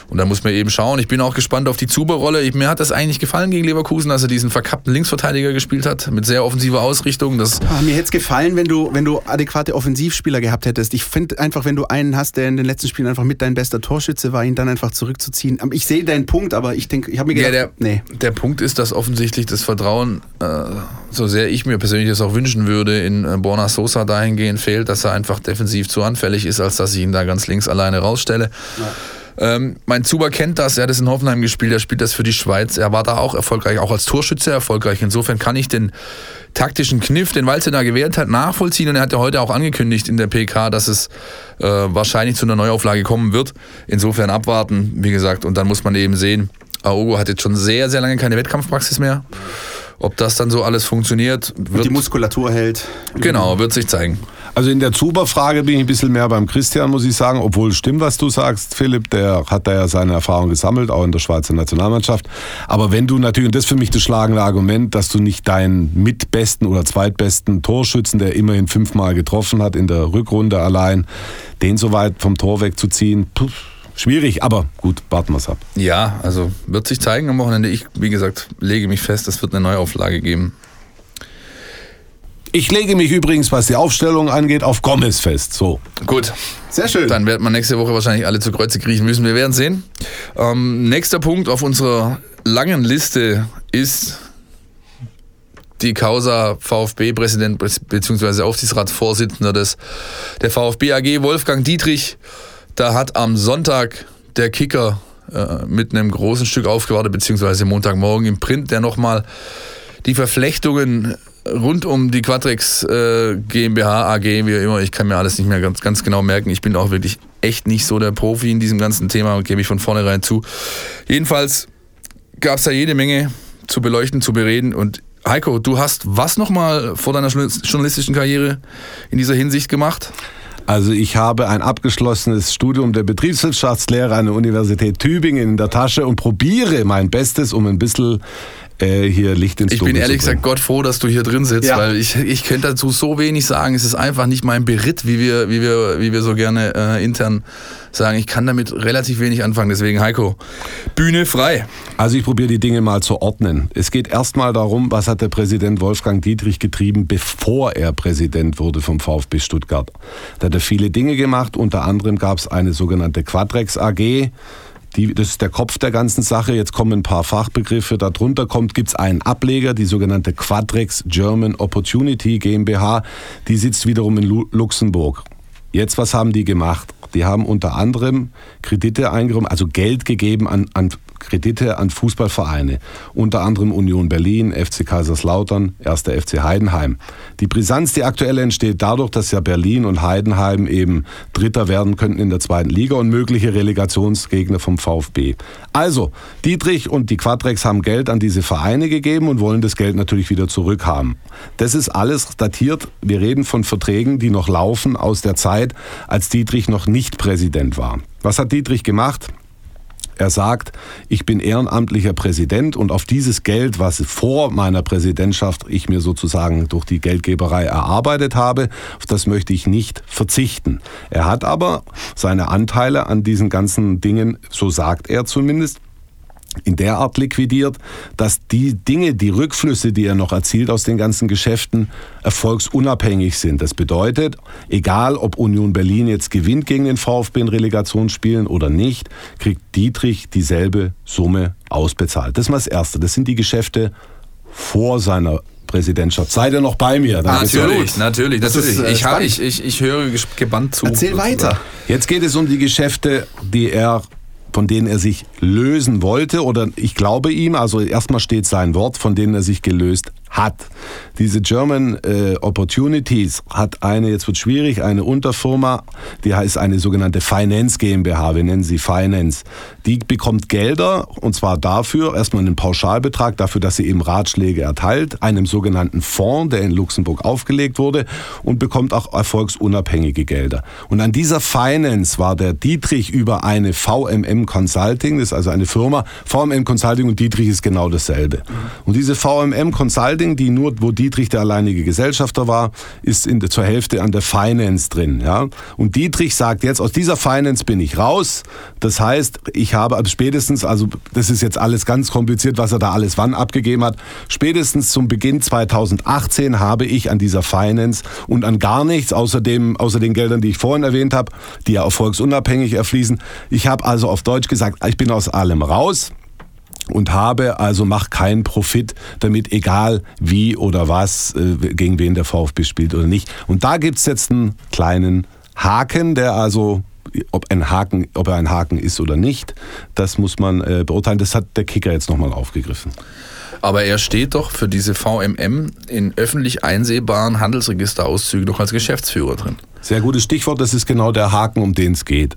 Und da muss man eben schauen. Ich bin auch gespannt auf die Zuber-Rolle. Mir hat das eigentlich gefallen gegen Leverkusen, dass er diesen verkappten Linksverteidiger gespielt hat, mit sehr offensiver Ausrichtung. Das Ah, mir hätte es gefallen, wenn du, wenn du adäquate Offensivspieler gehabt hättest. Ich finde einfach, wenn du einen hast, der in den letzten Spielen einfach mit dein bester Torschütze war, ihn dann einfach zurückzuziehen. Aber Ich sehe deinen Punkt, aber ich denke, ich habe mir Ja, gedacht, der, nee. der Punkt ist, dass offensichtlich das Vertrauen, äh, so sehr ich mir persönlich das auch wünschen würde, in äh, Borna Sosa dahingehend fehlt, dass er einfach defensiv zu anfällig ist, als dass ich ihn da ganz links alleine rausstelle. Ähm, mein Zuber kennt das, er hat es in Hoffenheim gespielt, er spielt das für die Schweiz. Er war da auch erfolgreich, auch als Torschütze erfolgreich. Insofern kann ich den taktischen Kniff, den Walze da gewählt hat, nachvollziehen. Und er hat ja heute auch angekündigt in der PK, dass es äh, wahrscheinlich zu einer Neuauflage kommen wird. Insofern abwarten, wie gesagt, und dann muss man eben sehen, Aogo hat jetzt schon sehr, sehr lange keine Wettkampfpraxis mehr. Ob das dann so alles funktioniert, Und wird, die Muskulatur hält. genau, wird sich zeigen. Also in der Zuber-Frage bin ich ein bisschen mehr beim Christian, muss ich sagen, obwohl es stimmt, was du sagst, Philipp, der hat da ja seine Erfahrung gesammelt, auch in der Schweizer Nationalmannschaft. Aber wenn du natürlich, und das ist für mich das schlagende Argument, dass du nicht deinen mitbesten oder zweitbesten Torschützen, der immerhin fünfmal getroffen hat in der Rückrunde allein, den so weit vom Tor wegzuziehen, puh, schwierig, aber gut, warten wir es ab. Ja, also wird sich zeigen am Wochenende. Ich, wie gesagt, lege mich fest, es wird eine Neuauflage geben. Ich lege mich übrigens, was die Aufstellung angeht, auf Gomez fest. So. Gut, Sehr schön. dann wird man nächste Woche wahrscheinlich alle zu Kreuze kriechen müssen. Wir werden sehen. Ähm, nächster Punkt auf unserer langen Liste ist die Causa VfB-Präsident bzw. Aufsichtsratsvorsitzender des, der VfB AG, Wolfgang Dietrich. Da hat am Sonntag der Kicker äh, mit einem großen Stück aufgewartet, beziehungsweise Montagmorgen im Print, der nochmal die Verflechtungen rund um die Quadrex äh, GmbH, AG, wie immer, ich kann mir alles nicht mehr ganz, ganz genau merken. Ich bin auch wirklich echt nicht so der Profi in diesem ganzen Thema, gebe ich von vornherein zu. Jedenfalls gab es da jede Menge zu beleuchten, zu bereden und Heiko, du hast was nochmal vor deiner journalistischen Karriere in dieser Hinsicht gemacht? Also ich habe ein abgeschlossenes Studium der Betriebswirtschaftslehre an der Universität Tübingen in der Tasche und probiere mein Bestes, um ein bisschen äh, hier Licht ins Ich Dunkel bin ehrlich gesagt Gott froh, dass du hier drin sitzt, Ja. weil ich, ich könnte dazu so wenig sagen. Es ist einfach nicht mein Beritt, wie wir, wie wir, wie wir so gerne äh, intern sagen. Ich kann damit relativ wenig anfangen. Deswegen, Heiko, Bühne frei. Also ich probiere die Dinge mal zu ordnen. Es geht erstmal darum, was hat der Präsident Wolfgang Dietrich getrieben, bevor er Präsident wurde vom VfB Stuttgart. Da hat er viele Dinge gemacht. Unter anderem gab es eine sogenannte Quadrex AG. Die, das ist der Kopf der ganzen Sache. Jetzt kommen ein paar Fachbegriffe. Darunter kommt, gibt es einen Ableger, die sogenannte Quadrex German Opportunity GmbH. Die sitzt wiederum in Lu Luxemburg. Jetzt, was haben die gemacht? Die haben unter anderem Kredite eingeräumt, also Geld gegeben an, an Kredite an Fußballvereine, unter anderem Union Berlin, FC Kaiserslautern, 1. FC Heidenheim. Die Brisanz, die aktuell entsteht, dadurch, dass ja Berlin und Heidenheim eben Dritter werden könnten in der zweiten Liga und mögliche Relegationsgegner vom VfB. Also, Dietrich und die Quadrex haben Geld an diese Vereine gegeben und wollen das Geld natürlich wieder zurückhaben. Das ist alles datiert. Wir reden von Verträgen, die noch laufen aus der Zeit, als Dietrich noch nicht Präsident war. Was hat Dietrich gemacht? Er sagt, ich bin ehrenamtlicher Präsident und auf dieses Geld, was vor meiner Präsidentschaft ich mir sozusagen durch die Geldgeberei erarbeitet habe, auf das möchte ich nicht verzichten. Er hat aber seine Anteile an diesen ganzen Dingen, so sagt er zumindest, in der Art liquidiert, dass die Dinge, die Rückflüsse, die er noch erzielt aus den ganzen Geschäften, erfolgsunabhängig sind. Das bedeutet, egal ob Union Berlin jetzt gewinnt gegen den VfB in Relegationsspielen oder nicht, kriegt Dietrich dieselbe Summe ausbezahlt. Das ist mal das Erste. Das sind die Geschäfte vor seiner Präsidentschaft. Seid ihr noch bei mir? Natürlich, natürlich, Das natürlich. ist, äh, ich, hab, ich, ich, ich höre gebannt zu. Erzähl sozusagen. weiter. Jetzt geht es um die Geschäfte, die er von denen er sich lösen wollte oder ich glaube ihm, also erstmal steht sein Wort, von denen er sich gelöst hat. Diese German äh, Opportunities hat eine, jetzt wird schwierig, eine Unterfirma, die heißt eine sogenannte Finance GmbH, wir nennen sie Finance. Die bekommt Gelder und zwar dafür, erstmal einen Pauschalbetrag, dafür, dass sie eben Ratschläge erteilt, einem sogenannten Fonds, der in Luxemburg aufgelegt wurde und bekommt auch erfolgsunabhängige Gelder. Und an dieser Finance war der Dietrich über eine VMM Consulting, das ist also eine Firma, VMM Consulting und Dietrich ist genau dasselbe. Und diese VMM Consulting, die nur, wo Dietrich der alleinige Gesellschafter war, ist in, der- zur Hälfte an der Finance drin. Ja? Und Dietrich sagt jetzt, aus dieser Finance bin ich raus. Das heißt, ich habe also spätestens, also das ist jetzt alles ganz kompliziert, was er da alles wann abgegeben hat, spätestens zum Beginn 2018 habe ich an dieser Finance und an gar nichts, außer, dem, außer den Geldern, die ich vorhin erwähnt habe, die ja erfolgsunabhängig erfließen. Ich habe also auf Deutsch gesagt, ich bin aus allem raus und habe also mach keinen Profit damit, egal wie oder was, äh, gegen wen der VfB spielt oder nicht. Und da gibt's jetzt einen kleinen Haken, der also ob ein Haken, ob er ein Haken ist oder nicht, das muss man äh, beurteilen. Das hat der Kicker jetzt nochmal aufgegriffen. Aber er steht doch für diese VMM in öffentlich einsehbaren Handelsregisterauszügen doch als Geschäftsführer drin. Sehr gutes Stichwort, das ist genau der Haken, um den es geht.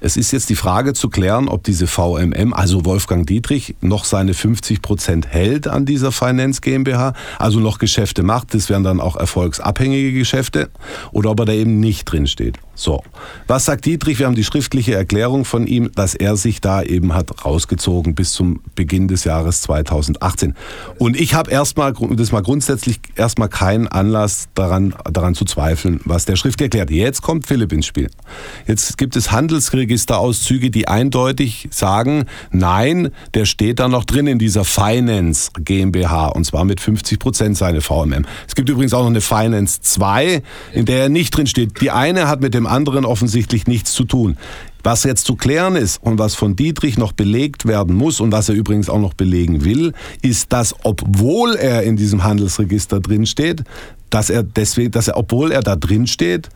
Es ist jetzt die Frage zu klären, ob diese VMM, also Wolfgang Dietrich, noch seine 50 Prozent hält an dieser Finance GmbH, also noch Geschäfte macht. Das wären dann auch erfolgsabhängige Geschäfte, oder ob er da eben nicht drin steht. So, was sagt Dietrich? Wir haben die schriftliche Erklärung von ihm, dass er sich da eben hat rausgezogen bis zum Beginn des Jahres 2018. Und ich habe erstmal, das mal grundsätzlich erstmal keinen Anlass daran, daran zu zweifeln, was der schriftlich erklärt. Jetzt kommt Philipp ins Spiel. Jetzt gibt es Handelsregisterauszüge, die eindeutig sagen, nein, der steht da noch drin in dieser Finance GmbH und zwar mit 50 Prozent seine VMM. Es gibt übrigens auch noch eine Finance 2, in der er nicht drin steht. Die eine hat mit dem anderen offensichtlich nichts zu tun. Was jetzt zu klären ist und was von Dietrich noch belegt werden muss und was er übrigens auch noch belegen will, ist, dass obwohl er in diesem Handelsregister drinsteht, dass er deswegen, dass er, obwohl er da drin steht,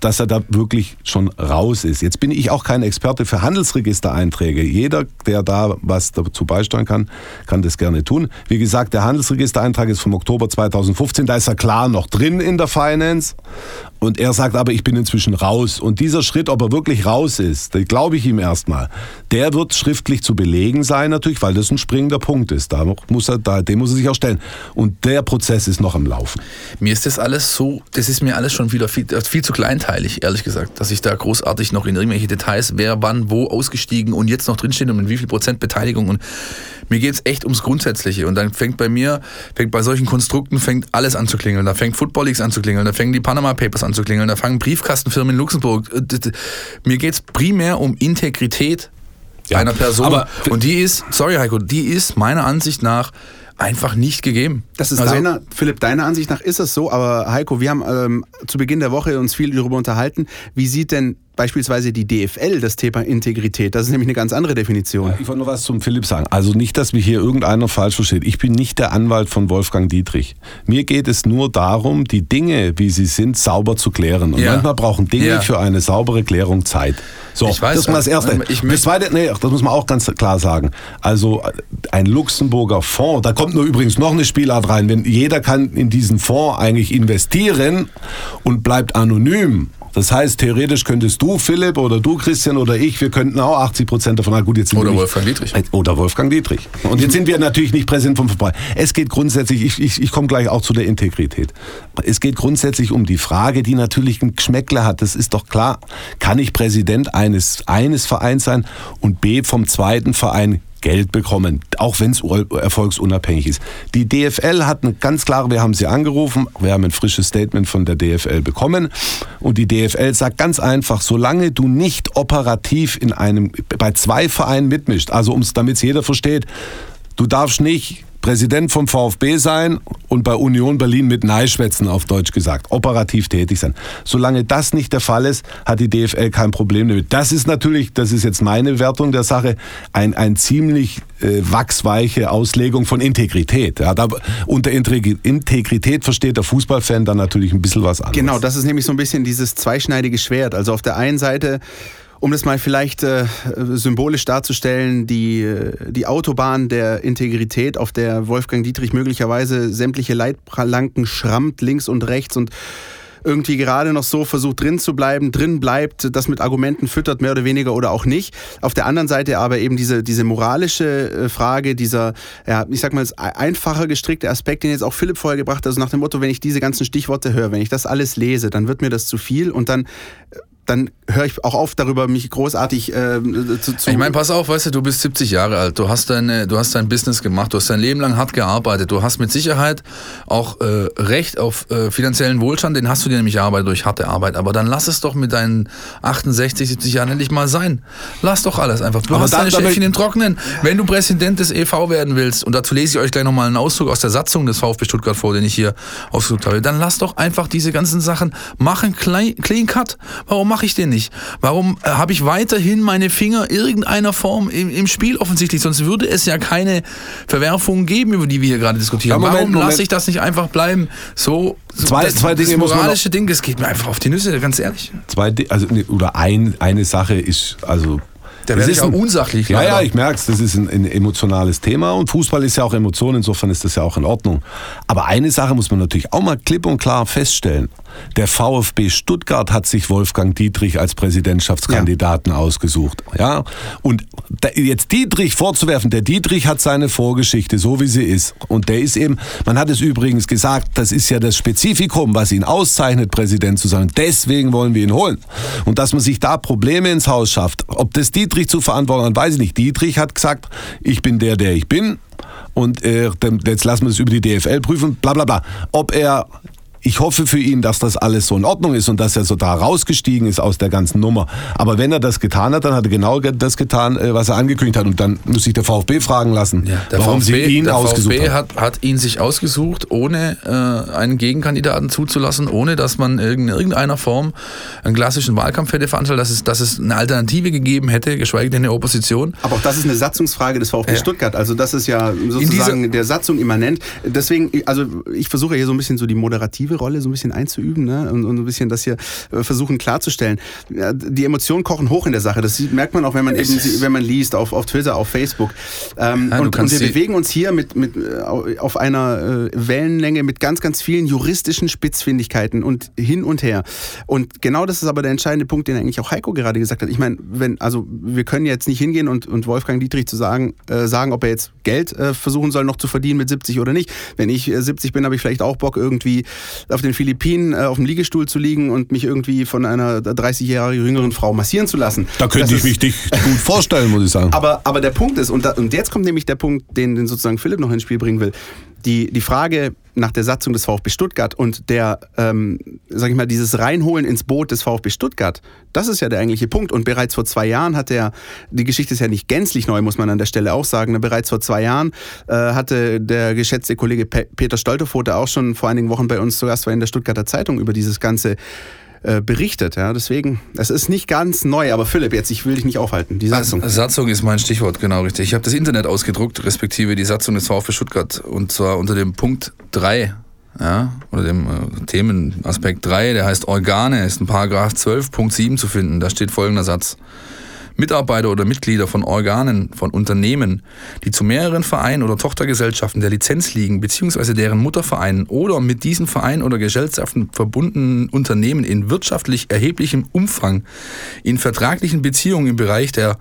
dass er da wirklich schon raus ist. Jetzt bin ich auch kein Experte für Handelsregistereinträge. Jeder, der da was dazu beisteuern kann, kann das gerne tun. Wie gesagt, der Handelsregistereintrag ist vom Oktober 2015. Da ist er klar noch drin in der Finance. Und er sagt aber, ich bin inzwischen raus. Und dieser Schritt, ob er wirklich raus ist, glaube ich ihm erstmal, der wird schriftlich zu belegen sein natürlich, weil das ein springender Punkt ist. Da muss er, da, dem muss er sich auch stellen. Und der Prozess ist noch am Laufen. Mir ist das alles so, das ist mir alles schon wieder viel, viel zu kleinteilig, ehrlich gesagt, dass ich da großartig noch in irgendwelche Details, wer wann wo ausgestiegen und jetzt noch drinsteht und mit wie viel Prozent Beteiligung und mir geht es echt ums Grundsätzliche. Und dann fängt bei mir, fängt bei solchen Konstrukten, fängt alles an zu klingeln. Da fängt Football Leagues an zu klingeln, da fängen die Panama Papers an zu klingeln, da fangen Briefkastenfirmen in Luxemburg. Äh, mir geht es primär um Integrität ja, einer Person. Aber und die ist, sorry Heiko, die ist meiner Ansicht nach einfach nicht gegeben. Das ist also, deiner, Philipp, deiner Ansicht nach ist es so, aber Heiko, wir haben ähm, zu Beginn der Woche uns viel darüber unterhalten. Wie sieht denn beispielsweise die DFL das Thema Integrität? Das ist nämlich eine ganz andere Definition. Ja, ich wollte nur was zum Philipp sagen. Also nicht, dass mich hier irgendeiner falsch versteht. Ich bin nicht der Anwalt von Wolfgang Dietrich. Mir geht es nur darum, die Dinge, wie sie sind, sauber zu klären. Und ja. manchmal brauchen Dinge ja. für eine saubere Klärung Zeit. So, ich weiß, das ist mal das Erste. Ich das Zweite, nee, das muss man auch ganz klar sagen. Also ein Luxemburger Fonds, da kommt nur übrigens noch eine Spielart rein. Wenn jeder kann in diesen Fonds eigentlich investieren und bleibt anonym, das heißt, theoretisch könntest du, Philipp, oder du, Christian, oder ich, wir könnten auch 80 Prozent davon. Na gut, jetzt sind oder wir Wolfgang Dietrich. Oder Wolfgang Dietrich. Und jetzt sind wir natürlich nicht Präsident vom Verband. Es geht grundsätzlich, ich, ich, ich komme gleich auch zu der Integrität. Es geht grundsätzlich um die Frage, die natürlich ein Geschmäckle hat. Das ist doch klar. Kann ich Präsident eines, eines Vereins sein und B vom zweiten Verein Geld bekommen, auch wenn es erfolgsunabhängig ist. Die DFL hat eine ganz klare, wir haben sie angerufen, wir haben ein frisches Statement von der DFL bekommen und die DFL sagt ganz einfach, solange du nicht operativ in einem, bei zwei Vereinen mitmischt, also damit es jeder versteht, du darfst nicht Präsident vom VfB sein und bei Union Berlin mit Neischwätzen auf Deutsch gesagt, operativ tätig sein. Solange das nicht der Fall ist, hat die DFL kein Problem damit. Das ist natürlich, das ist jetzt meine Wertung der Sache, ein, ein ziemlich äh, wachsweiche Auslegung von Integrität. Ja, da, unter Integrität versteht der Fußballfan dann natürlich ein bisschen was anderes. Genau, das ist nämlich so ein bisschen dieses zweischneidige Schwert. Also auf der einen Seite um das mal vielleicht äh, symbolisch darzustellen, die, die Autobahn der Integrität, auf der Wolfgang Dietrich möglicherweise sämtliche Leitplanken schrammt, links und rechts und irgendwie gerade noch so versucht drin zu bleiben, drin bleibt, das mit Argumenten füttert, mehr oder weniger oder auch nicht. Auf der anderen Seite aber eben diese, diese moralische äh, Frage, dieser, ja, ich sag mal, einfacher gestrickte Aspekt, den jetzt auch Philipp vorher gebracht hat, also nach dem Motto, wenn ich diese ganzen Stichworte höre, wenn ich das alles lese, dann wird mir das zu viel und dann dann höre ich auch auf, darüber mich großartig äh, zu, zu. Ich meine, pass auf, weißt du, du bist 70 Jahre alt, du hast deine, du hast dein Business gemacht, du hast dein Leben lang hart gearbeitet, du hast mit Sicherheit auch äh, Recht auf äh, finanziellen Wohlstand, den hast du dir nämlich erarbeitet durch harte Arbeit. Aber dann lass es doch mit deinen 68, 70 Jahren endlich mal sein. Lass doch alles einfach. Du Aber hast deine Schäfchen im Trocknen. Wenn du Präsident des EV werden willst, und dazu lese ich euch gleich nochmal einen Auszug aus der Satzung des VfB Stuttgart vor, den ich hier ausgesucht habe, dann lass doch einfach diese ganzen Sachen machen, clean, clean cut. Warum mache ich den nicht? Warum äh, habe ich weiterhin meine Finger irgendeiner Form im, im, Spiel offensichtlich? Sonst würde es ja keine Verwerfungen geben, über die wir hier gerade diskutieren. Ja, Warum lasse ich das nicht einfach bleiben? So, zwei, das, zwei Dinge das moralische Ding, das geht mir einfach auf die Nüsse, ganz ehrlich. Zwei, also, oder ein, eine Sache ist, also da werde ich auch unsachlich. Ja, ja, ich merke es. Das ist ein, ein, emotionales Thema und Fußball ist ja auch Emotion, insofern ist das ja auch in Ordnung. Aber eine Sache muss man natürlich auch mal klipp und klar feststellen. Der VfB Stuttgart hat sich Wolfgang Dietrich als Präsidentschaftskandidaten ja. ausgesucht. Ja? Und jetzt Dietrich vorzuwerfen, der Dietrich hat seine Vorgeschichte, so wie sie ist. Und der ist eben, man hat es übrigens gesagt, das ist ja das Spezifikum, was ihn auszeichnet, Präsident zu sein. Deswegen wollen wir ihn holen. Und dass man sich da Probleme ins Haus schafft, ob das Dietrich zu verantworten hat, weiß ich nicht. Dietrich hat gesagt, ich bin der, der ich bin. Und äh, jetzt lassen wir es über die DFL prüfen, bla bla bla. Ob er ich hoffe für ihn, dass das alles so in Ordnung ist und dass er so da rausgestiegen ist aus der ganzen Nummer. Aber wenn er das getan hat, dann hat er genau das getan, äh, was er angekündigt hat. Und dann muss sich der VfB fragen lassen, Ja, der warum VfB, sie ihn der ausgesucht VfB hat, hat ihn sich ausgesucht, ohne äh, einen Gegenkandidaten zuzulassen, ohne dass man in irgendeiner Form einen klassischen Wahlkampf hätte veranstaltet, dass es, dass es eine Alternative gegeben hätte, geschweige denn eine Opposition. Aber auch das ist eine Satzungsfrage des VfB Ja. Stuttgart. Also das ist ja sozusagen der Satzung immanent. Deswegen, also ich versuche hier so ein bisschen so die moderative Rolle so ein bisschen einzuüben ne? und, und ein bisschen das hier äh, versuchen klarzustellen. Die Emotionen kochen hoch in der Sache. Das merkt man auch, wenn man eben, wenn man liest auf, auf Twitter, auf Facebook. Ähm, Ja, und, und wir bewegen uns hier mit, mit äh, auf einer äh, Wellenlänge mit ganz, ganz vielen juristischen Spitzfindigkeiten und hin und her. Und genau das ist aber der entscheidende Punkt, den eigentlich auch Heiko gerade gesagt hat. Ich meine, wenn, also wir können jetzt nicht hingehen und, und Wolfgang Dietrich zu sagen, äh, sagen, ob er jetzt Geld äh, versuchen soll, noch zu verdienen mit 70 oder nicht. Wenn ich äh, 70 bin, habe ich vielleicht auch Bock, irgendwie auf den Philippinen äh, auf dem Liegestuhl zu liegen und mich irgendwie von einer 30 Jahre jüngeren Frau massieren zu lassen. Da könnte Das ich ist- mich dich gut vorstellen, muss ich sagen. aber, aber der Punkt ist, und, da, und jetzt kommt nämlich der Punkt, den, den sozusagen Philipp noch ins Spiel bringen will. Die, die Frage nach der Satzung des VfB Stuttgart und der, ähm, sag ich mal, dieses Reinholen ins Boot des VfB Stuttgart, das ist ja der eigentliche Punkt. Und bereits vor zwei Jahren hat er, die Geschichte ist ja nicht gänzlich neu, muss man an der Stelle auch sagen. ne? Bereits vor zwei Jahren äh, hatte der geschätzte Kollege Pe Peter Stolterfote auch schon vor einigen Wochen bei uns zu Gast war in der Stuttgarter Zeitung über dieses ganze äh, berichtet. Ja? Deswegen, es ist nicht ganz neu, aber Philipp, jetzt, ich will dich nicht aufhalten. Die Satzung. Satzung ist mein Stichwort, genau richtig. Ich habe das Internet ausgedruckt, respektive die Satzung des VfB Stuttgart. Und zwar unter dem Punkt 3, ja, oder dem äh, Themenaspekt 3, der heißt Organe, ist in Paragraph 12, Punkt 7 zu finden. Da steht folgender Satz. Mitarbeiter oder Mitglieder von Organen, von Unternehmen, die zu mehreren Vereinen oder Tochtergesellschaften der Lizenz liegen, beziehungsweise deren Muttervereinen oder mit diesen Vereinen oder Gesellschaften verbundenen Unternehmen in wirtschaftlich erheblichem Umfang in vertraglichen Beziehungen im Bereich der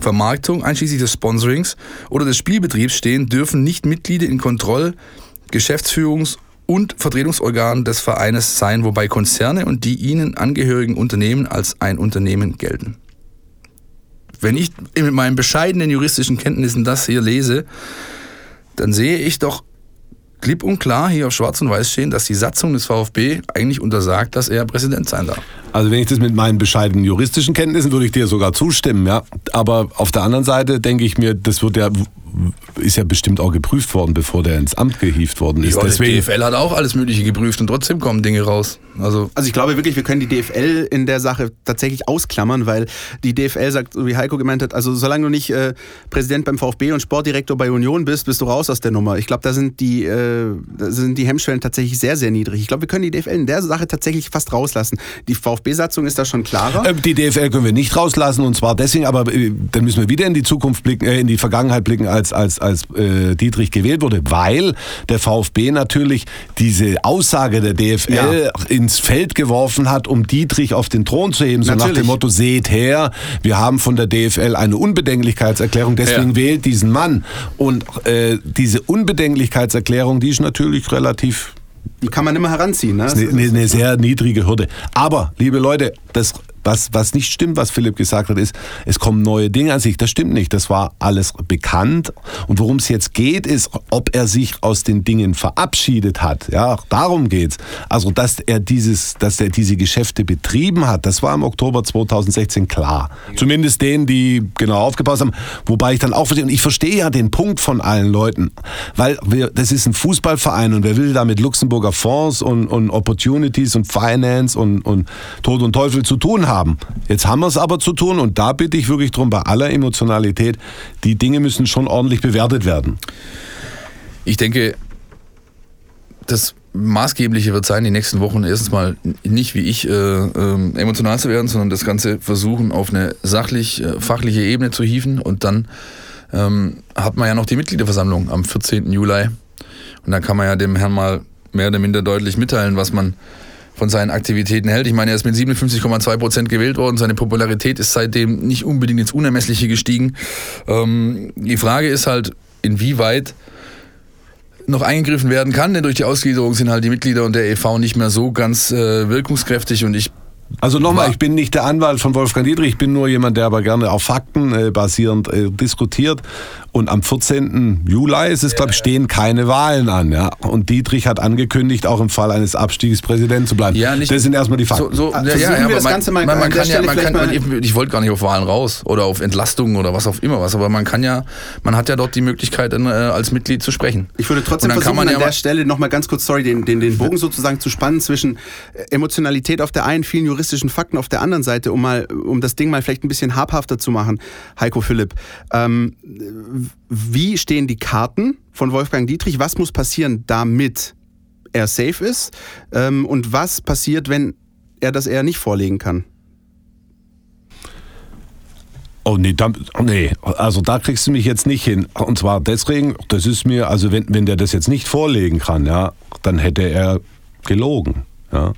Vermarktung, einschließlich des Sponsorings oder des Spielbetriebs stehen, dürfen nicht Mitglieder in Kontroll-, Geschäftsführungs- und Vertretungsorganen des Vereines sein, wobei Konzerne und die ihnen angehörigen Unternehmen als ein Unternehmen gelten. Wenn ich mit meinen bescheidenen juristischen Kenntnissen das hier lese, dann sehe ich doch klipp und klar hier auf Schwarz und Weiß stehen, dass die Satzung des VfB eigentlich untersagt, dass er Präsident sein darf. Also wenn ich das mit meinen bescheidenen juristischen Kenntnissen würde ich dir sogar zustimmen, ja. Aber auf der anderen Seite denke ich mir, das wird ja ist ja bestimmt auch geprüft worden, bevor der ins Amt gehievt worden ist. Ja, die Deswegen, DFL hat auch alles Mögliche geprüft und trotzdem kommen Dinge raus. Also Also ich glaube wirklich, wir können die DFL in der Sache tatsächlich ausklammern, weil die DFL sagt, so wie Heiko gemeint hat, also solange du nicht äh, Präsident beim VfB und Sportdirektor bei Union bist, bist du raus aus der Nummer. Ich glaube, da sind die, äh, da sind die Hemmschwellen tatsächlich sehr, sehr niedrig. Ich glaube, wir können die DFL in der Sache tatsächlich fast rauslassen. Die VfB-Satzung ist da schon klarer. Äh, Die DFL können wir nicht rauslassen und zwar deswegen, aber äh, dann müssen wir wieder in die Zukunft blicken, äh, in die Vergangenheit blicken, als, als, als äh, Dietrich gewählt wurde, weil der VfB natürlich diese Aussage der DFL Ja. ins Feld geworfen hat, um Dietrich auf den Thron zu heben. So nach Natürlich. dem Motto, seht her, wir haben von der DFL eine Unbedenklichkeitserklärung, deswegen Ja. wählt diesen Mann. Und äh, diese Unbedenklichkeitserklärung, die ist natürlich relativ Die kann man immer heranziehen. Ne? eine, eine, eine sehr niedrige Hürde. Aber, liebe Leute, das, was, was nicht stimmt, was Philipp gesagt hat, ist, es kommen neue Dinge an sich. Das stimmt nicht. Das war alles bekannt. Und worum es jetzt geht, ist, ob er sich aus den Dingen verabschiedet hat. Ja, darum geht's. Also, dass er dieses, dass er diese Geschäfte betrieben hat, das war im Oktober 2016 klar. Zumindest denen, die genau aufgepasst haben. Wobei ich dann auch verstehe, und ich verstehe ja den Punkt von allen Leuten, weil wir, das ist ein Fußballverein und wer will da mit Luxemburger Fonds und, und Opportunities und Finance und, und Tod und Teufel zu tun haben. Jetzt haben wir es aber zu tun und da bitte ich wirklich darum, bei aller Emotionalität, die Dinge müssen schon ordentlich bewertet werden. ich denke, das Maßgebliche wird sein, die nächsten Wochen erstens mal nicht wie ich äh, ähm, emotional zu werden, sondern das Ganze versuchen auf eine sachlich, äh, Ebene zu hieven und dann ähm, hat man ja noch die Mitgliederversammlung am 14. Juli und dann kann man ja dem Herrn mal mehr oder minder deutlich mitteilen, was man von seinen Aktivitäten hält. Ich meine, er ist mit 57,2 Prozent gewählt worden. Seine Popularität ist seitdem nicht unbedingt ins Unermessliche gestiegen. Ähm, die Frage ist halt, inwieweit noch eingegriffen werden kann, denn durch die Ausgliederung sind halt die Mitglieder und der EV nicht mehr so ganz äh, wirkungskräftig und ich Also nochmal, ich bin nicht der Anwalt von Wolfgang Dietrich, ich bin nur jemand, der aber gerne auf Fakten äh, basierend äh, diskutiert. Und am 14. Juli ist es, glaube ich, stehen keine Wahlen an. Ja? Und Dietrich hat angekündigt, auch im Fall eines Abstiegs Präsident zu bleiben. Ja, nicht, das sind erstmal die Fakten. So, so, Ah, ja, ja, wir aber das man, Ganze mal man, man kann ja, man kann, mal- ich, ich wollte gar nicht auf Wahlen raus oder auf Entlastungen oder was auch immer was, aber man kann ja, man hat ja dort die Möglichkeit, dann, äh, als Mitglied zu sprechen. Ich würde trotzdem versuchen, man an ja der Stelle nochmal ganz kurz, sorry, den, den, den Bogen sozusagen zu spannen zwischen äh, Emotionalität auf der einen, vielen juristischen Fakten auf der anderen Seite, um mal, um das Ding mal vielleicht ein bisschen habhafter zu machen, Heiko Philipp. Ähm, wie stehen die Karten von Wolfgang Dietrich? Was muss passieren, damit er safe ist? Ähm, und was passiert, wenn er das eher nicht vorlegen kann? Oh nee, da, nee, also da kriegst du mich jetzt nicht hin. Und zwar deswegen, das ist mir, also wenn, wenn der das jetzt nicht vorlegen kann, ja, dann hätte er gelogen. Ja.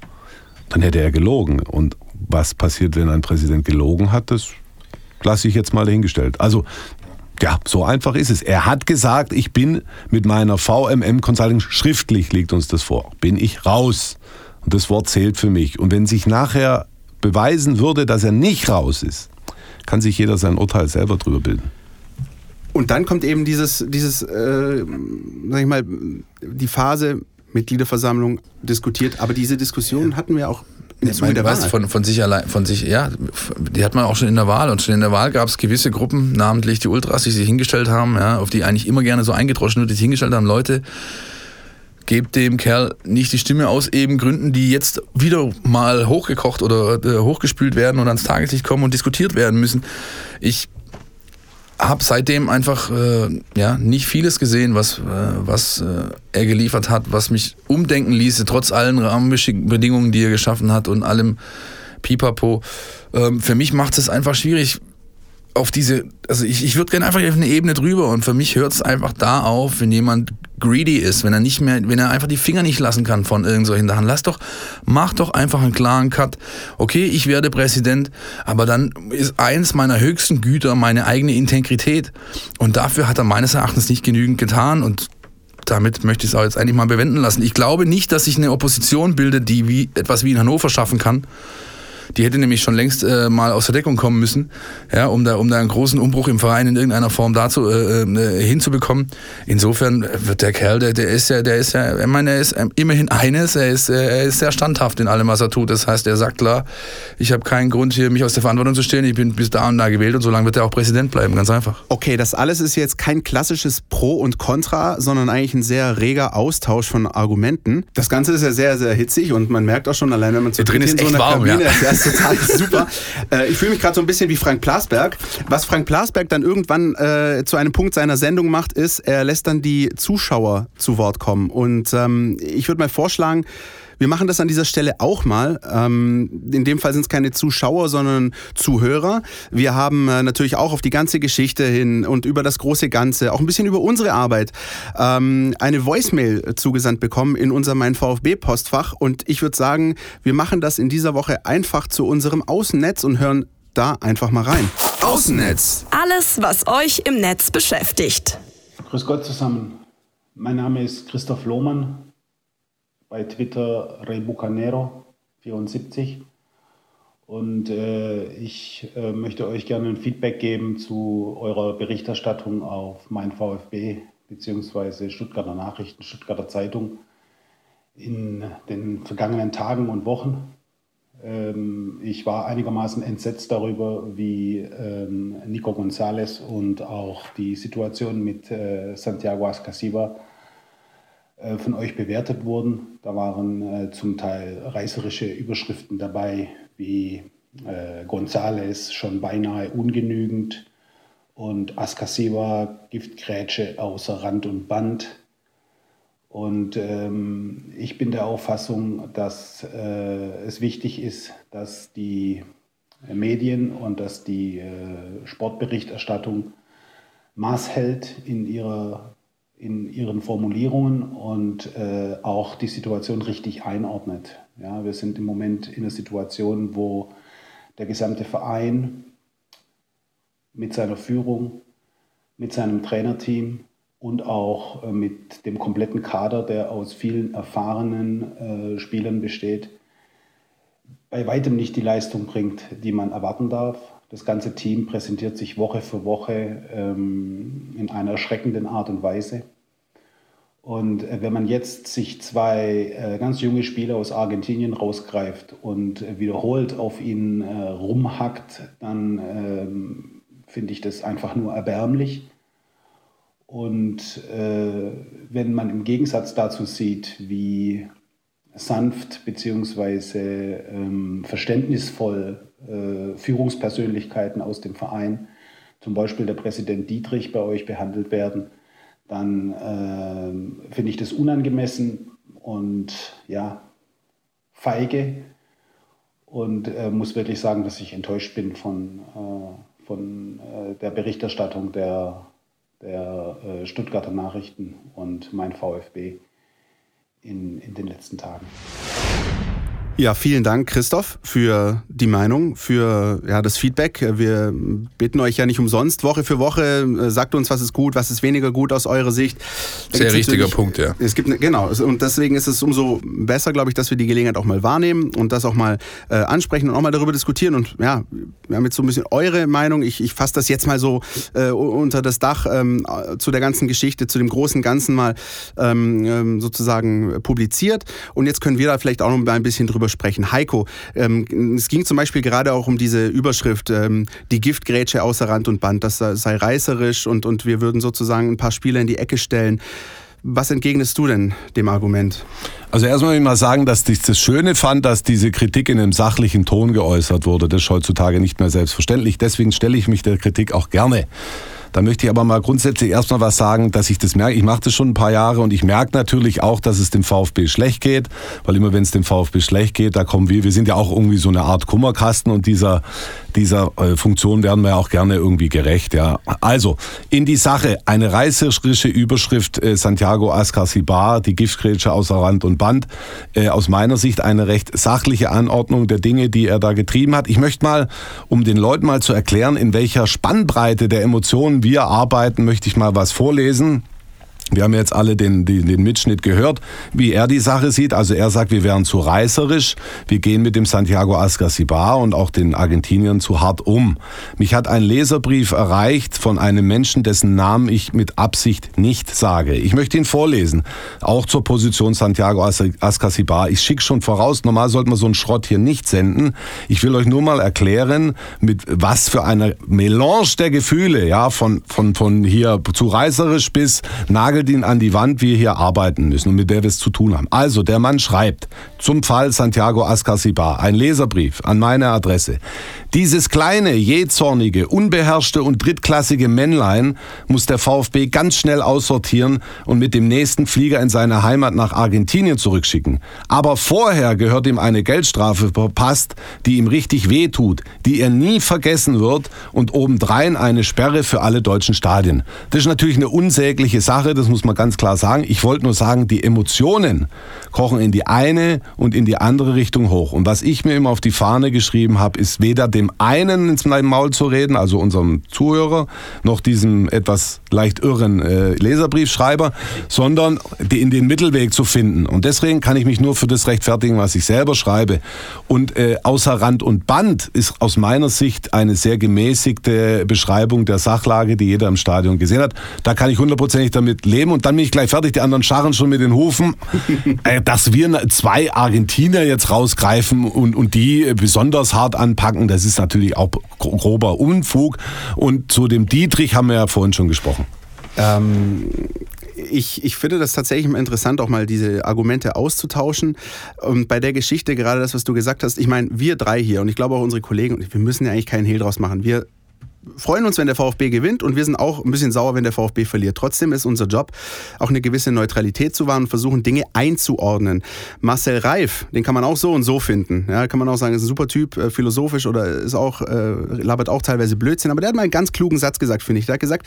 Dann hätte er gelogen. Und was passiert, wenn ein Präsident gelogen hat, das lasse ich jetzt mal dahingestellt. Also, ja, so einfach ist es. Er hat gesagt, ich bin mit meiner VMM Consulting, schriftlich liegt uns das vor, bin ich raus. Und das Wort zählt für mich. Und wenn sich nachher beweisen würde, dass er nicht raus ist, kann sich jeder sein Urteil selber drüber bilden. Und dann kommt eben dieses, dieses äh, sag ich mal, die Phase Mitgliederversammlung diskutiert. Aber diese Diskussion hatten wir auch Ich meine, weißt, Wahl. von, von sich allein, von sich, ja, die hat man auch schon in der Wahl. Und schon in der Wahl gab es gewisse Gruppen, namentlich die Ultras, die sich hingestellt haben, ja, auf die eigentlich immer gerne so eingedroschen wird, die sich hingestellt haben, Leute, gebt dem Kerl nicht die Stimme aus eben Gründen, die jetzt wieder mal hochgekocht oder äh, hochgespült werden und ans Tageslicht kommen und diskutiert werden müssen. Ich habe seitdem einfach äh, ja, nicht vieles gesehen, was, äh, was äh, er geliefert hat, was mich umdenken ließe, trotz allen Rahmenbedingungen, die er geschaffen hat und allem Pipapo. Ähm, für mich macht es einfach schwierig, auf diese, also ich, ich würde gerne einfach auf eine Ebene drüber und für mich hört es einfach da auf, wenn jemand greedy ist, wenn er nicht mehr, wenn er einfach die Finger nicht lassen kann von irgend solchen Sachen. Lass doch, mach doch einfach einen klaren Cut. Okay, ich werde Präsident, aber dann ist eins meiner höchsten Güter meine eigene Integrität und dafür hat er meines Erachtens nicht genügend getan und damit möchte ich es auch jetzt eigentlich mal bewenden lassen. Ich glaube nicht, dass sich eine Opposition bildet, die wie, etwas wie in Hannover schaffen kann. Die hätte nämlich schon längst äh, mal aus der Deckung kommen müssen, ja, um da, um da einen großen Umbruch im Verein in irgendeiner Form dazu äh, äh, hinzubekommen. Insofern wird der Kerl, der, der ist ja, der ist ja, ich meine, er ist ähm, immerhin eines, er ist, äh, er ist sehr standhaft in allem, was er tut. Das heißt, er sagt klar, ich habe keinen Grund hier, mich aus der Verantwortung zu stellen. Ich bin bis da und da gewählt und so lange wird er auch Präsident bleiben, ganz einfach. Okay, das alles ist jetzt kein klassisches Pro und Contra, sondern eigentlich ein sehr reger Austausch von Argumenten. Das Ganze ist ja sehr, sehr hitzig und man merkt auch schon allein, wenn man zu dritt ist in so echt einer warm, Kabine ja. ist, ja, ist total super. Äh, ich fühle mich gerade so ein bisschen wie Frank Plasberg. Was Frank Plasberg dann irgendwann äh, zu einem Punkt seiner Sendung macht, ist, er lässt dann die Zuschauer zu Wort kommen. Und ähm, ich würde mal vorschlagen, wir machen das an dieser Stelle auch mal. Ähm, in dem Fall sind es keine Zuschauer, sondern Zuhörer. Wir haben äh, natürlich auch auf die ganze Geschichte hin und über das große Ganze, auch ein bisschen über unsere Arbeit, ähm, eine Voicemail zugesandt bekommen in unser Mein VfB-Postfach. Und ich würde sagen, wir machen das in dieser Woche einfach zu unserem Außennetz und hören da einfach mal rein. Außennetz. Alles, was euch im Netz beschäftigt. Grüß Gott zusammen. Mein Name ist Christoph Lohmann. Bei Twitter Rebucanero74. Und äh, ich äh, möchte euch gerne ein Feedback geben zu eurer Berichterstattung auf mein VfB bzw. Stuttgarter Nachrichten, Stuttgarter Zeitung in den vergangenen Tagen und Wochen. Ähm, ich war einigermaßen entsetzt darüber, wie ähm, Nico González und auch die Situation mit äh, Santiago Ascasiba von euch bewertet wurden. Da waren äh, zum Teil reißerische Überschriften dabei, wie äh, González schon beinahe ungenügend und Ascasiba Giftgrätsche außer Rand und Band. Und ähm, ich bin der Auffassung, dass äh, es wichtig ist, dass die Medien und dass die äh, Sportberichterstattung Maß hält in, ihrer, in ihren Formulierungen und äh, auch die Situation richtig einordnet. Ja, wir sind im Moment in einer Situation, wo der gesamte Verein mit seiner Führung, mit seinem Trainerteam und auch äh, mit dem kompletten Kader, der aus vielen erfahrenen äh, Spielern besteht, bei weitem nicht die Leistung bringt, die man erwarten darf. Das ganze Team präsentiert sich Woche für Woche ähm, in einer erschreckenden Art und Weise. Und äh, wenn man jetzt sich zwei äh, ganz junge Spieler aus Argentinien rausgreift und äh, wiederholt auf ihn äh, rumhackt, dann ähm, finde ich das einfach nur erbärmlich. Und äh, wenn man im Gegensatz dazu sieht, wie sanft bzw. Ähm, verständnisvoll äh, Führungspersönlichkeiten aus dem Verein, zum Beispiel der Präsident Dietrich, bei euch behandelt werden, dann äh, finde ich das unangemessen und ja, feige und äh, muss wirklich sagen, dass ich enttäuscht bin von, äh, von äh, der Berichterstattung der, der Stuttgarter Nachrichten und mein VfB in, in den letzten Tagen. Ja, vielen Dank, Christoph, für die Meinung, für ja, das Feedback. Wir bitten euch ja nicht umsonst Woche für Woche. Sagt uns, was ist gut, was ist weniger gut aus eurer Sicht. Da Sehr richtiger Punkt, ja. Es gibt genau und deswegen ist es umso besser, glaube ich, dass wir die Gelegenheit auch mal wahrnehmen und das auch mal äh, ansprechen und auch mal darüber diskutieren. Und ja, wir haben jetzt so ein bisschen eure Meinung. Ich, ich fasse das jetzt mal so äh, unter das Dach ähm, zu der ganzen Geschichte, zu dem großen Ganzen mal ähm, ähm sozusagen publiziert. Und jetzt können wir da vielleicht auch noch mal ein bisschen drüber drüber sprechen. Heiko, ähm, es ging zum Beispiel gerade auch um diese Überschrift, ähm, die Giftgrätsche außer Rand und Band, das sei reißerisch und, und wir würden sozusagen ein paar Spieler in die Ecke stellen. Was entgegnest du denn dem Argument? Also erstmal will ich mal sagen, dass ich das Schöne fand, dass diese Kritik in einem sachlichen Ton geäußert wurde. Das ist heutzutage nicht mehr selbstverständlich. Deswegen stelle ich mich der Kritik auch gerne. Da möchte ich aber mal grundsätzlich erstmal was sagen, dass ich das merke. Ich mache das schon ein paar Jahre und ich merke natürlich auch, dass es dem VfB schlecht geht, weil immer wenn es dem VfB schlecht geht, da kommen wir, wir sind ja auch irgendwie so eine Art Kummerkasten und dieser, dieser äh, Funktion werden wir auch gerne irgendwie gerecht. Ja. Also, in die Sache, eine reißerische Überschrift äh, Santiago Ascasibar, die Giftgrätsche außer Rand und Band. Äh, aus meiner Sicht eine recht sachliche Anordnung der Dinge, die er da getrieben hat. Ich möchte mal, um den Leuten mal zu erklären, in welcher Spannbreite der Emotionen wir arbeiten, möchte ich mal was vorlesen. Wir haben jetzt alle den, den, den, Mitschnitt gehört, wie er die Sache sieht. Also er sagt, wir wären zu reißerisch. Wir gehen mit dem Santiago Ascasibar und auch den Argentiniern zu hart um. Mich hat ein Leserbrief erreicht von einem Menschen, dessen Namen ich mit Absicht nicht sage. Ich möchte ihn vorlesen. Auch zur Position Santiago Ascasibar. Ich schicke schon voraus, normal sollte man so einen Schrott hier nicht senden. Ich will euch nur mal erklären, mit was für eine Melange der Gefühle, ja, von, von, von hier zu reißerisch bis nagel nagelt ihn an die Wand, wir hier arbeiten müssen und mit der wir es zu tun haben. Also, der Mann schreibt zum Fall Santiago Ascasibar ein Leserbrief an meine Adresse. Dieses kleine, jähzornige, unbeherrschte und drittklassige Männlein muss der VfB ganz schnell aussortieren und mit dem nächsten Flieger in seine Heimat nach Argentinien zurückschicken. Aber vorher gehört ihm eine Geldstrafe verpasst, die ihm richtig wehtut, die er nie vergessen wird und obendrein eine Sperre für alle deutschen Stadien. Das ist natürlich eine unsägliche Sache, das muss man ganz klar sagen. Ich wollte nur sagen, die Emotionen kochen in die eine und in die andere Richtung hoch. Und was ich mir immer auf die Fahne geschrieben habe, ist weder dem einen ins Maul zu reden, also unserem Zuhörer, noch diesem etwas leicht irren äh, Leserbriefschreiber, sondern in den Mittelweg zu finden. Und deswegen kann ich mich nur für das rechtfertigen, was ich selber schreibe. Und äh, außer Rand und Band ist aus meiner Sicht eine sehr gemäßigte Beschreibung der Sachlage, die jeder im Stadion gesehen hat. Da kann ich hundertprozentig damit leben und dann bin ich gleich fertig. Die anderen scharren schon mit den Hufen, äh, dass wir zwei Argentinier jetzt rausgreifen und, und die besonders hart anpacken. Das ist natürlich auch grober Unfug. Und zu dem Dietrich haben wir ja vorhin schon gesprochen. Ähm, ich, ich finde das tatsächlich interessant, auch mal diese Argumente auszutauschen. Und bei der Geschichte, gerade das, was du gesagt hast, ich meine, wir drei hier und ich glaube auch unsere Kollegen, wir müssen ja eigentlich keinen Hehl draus machen. Wir freuen uns, wenn der VfB gewinnt und wir sind auch ein bisschen sauer, wenn der VfB verliert. Trotzdem ist unser Job, auch eine gewisse Neutralität zu wahren und versuchen, Dinge einzuordnen. Marcel Reif, den kann man auch so und so finden. Ja, kann man auch sagen, ist ein super Typ, äh, philosophisch oder ist auch, äh, labert auch teilweise Blödsinn. Aber der hat mal einen ganz klugen Satz gesagt, finde ich. Der hat gesagt,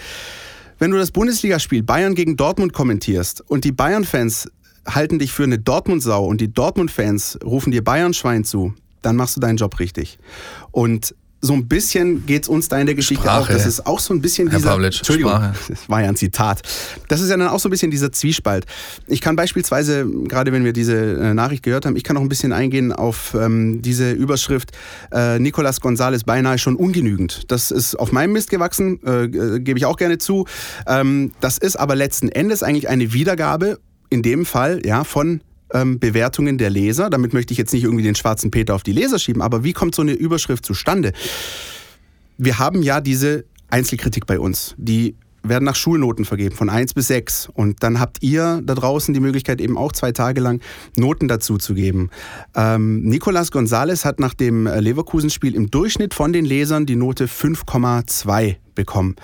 wenn du das Bundesligaspiel Bayern gegen Dortmund kommentierst und die Bayern-Fans halten dich für eine Dortmund-Sau und die Dortmund-Fans rufen dir Bayern-Schwein zu, dann machst du deinen Job richtig. Und so ein bisschen geht es uns da in der Geschichte Sprache. auch. Das ist auch so ein bisschen Herr dieser. Pavlic, Entschuldigung, Sprache. das war ja ein Zitat. Das ist ja dann auch so ein bisschen dieser Zwiespalt. Ich kann beispielsweise, gerade wenn wir diese äh, Nachricht gehört haben, ich kann auch ein bisschen eingehen auf ähm, diese Überschrift äh, Nicolas González beinahe schon ungenügend. Das ist auf meinem Mist gewachsen, äh, äh, gebe ich auch gerne zu. Ähm, das ist aber letzten Endes eigentlich eine Wiedergabe, in dem Fall ja von ähm, Bewertungen der Leser. Damit möchte ich jetzt nicht irgendwie den schwarzen Peter auf die Leser schieben, aber wie kommt so eine Überschrift zustande? Wir haben ja diese Einzelkritik bei uns, die werden nach Schulnoten vergeben, von 1 bis 6. Und dann habt ihr da draußen die Möglichkeit, eben auch zwei Tage lang Noten dazu zu geben. Ähm, Nicolas González hat nach dem Leverkusen-Spiel im Durchschnitt von den Lesern die Note 5,2 bekommen.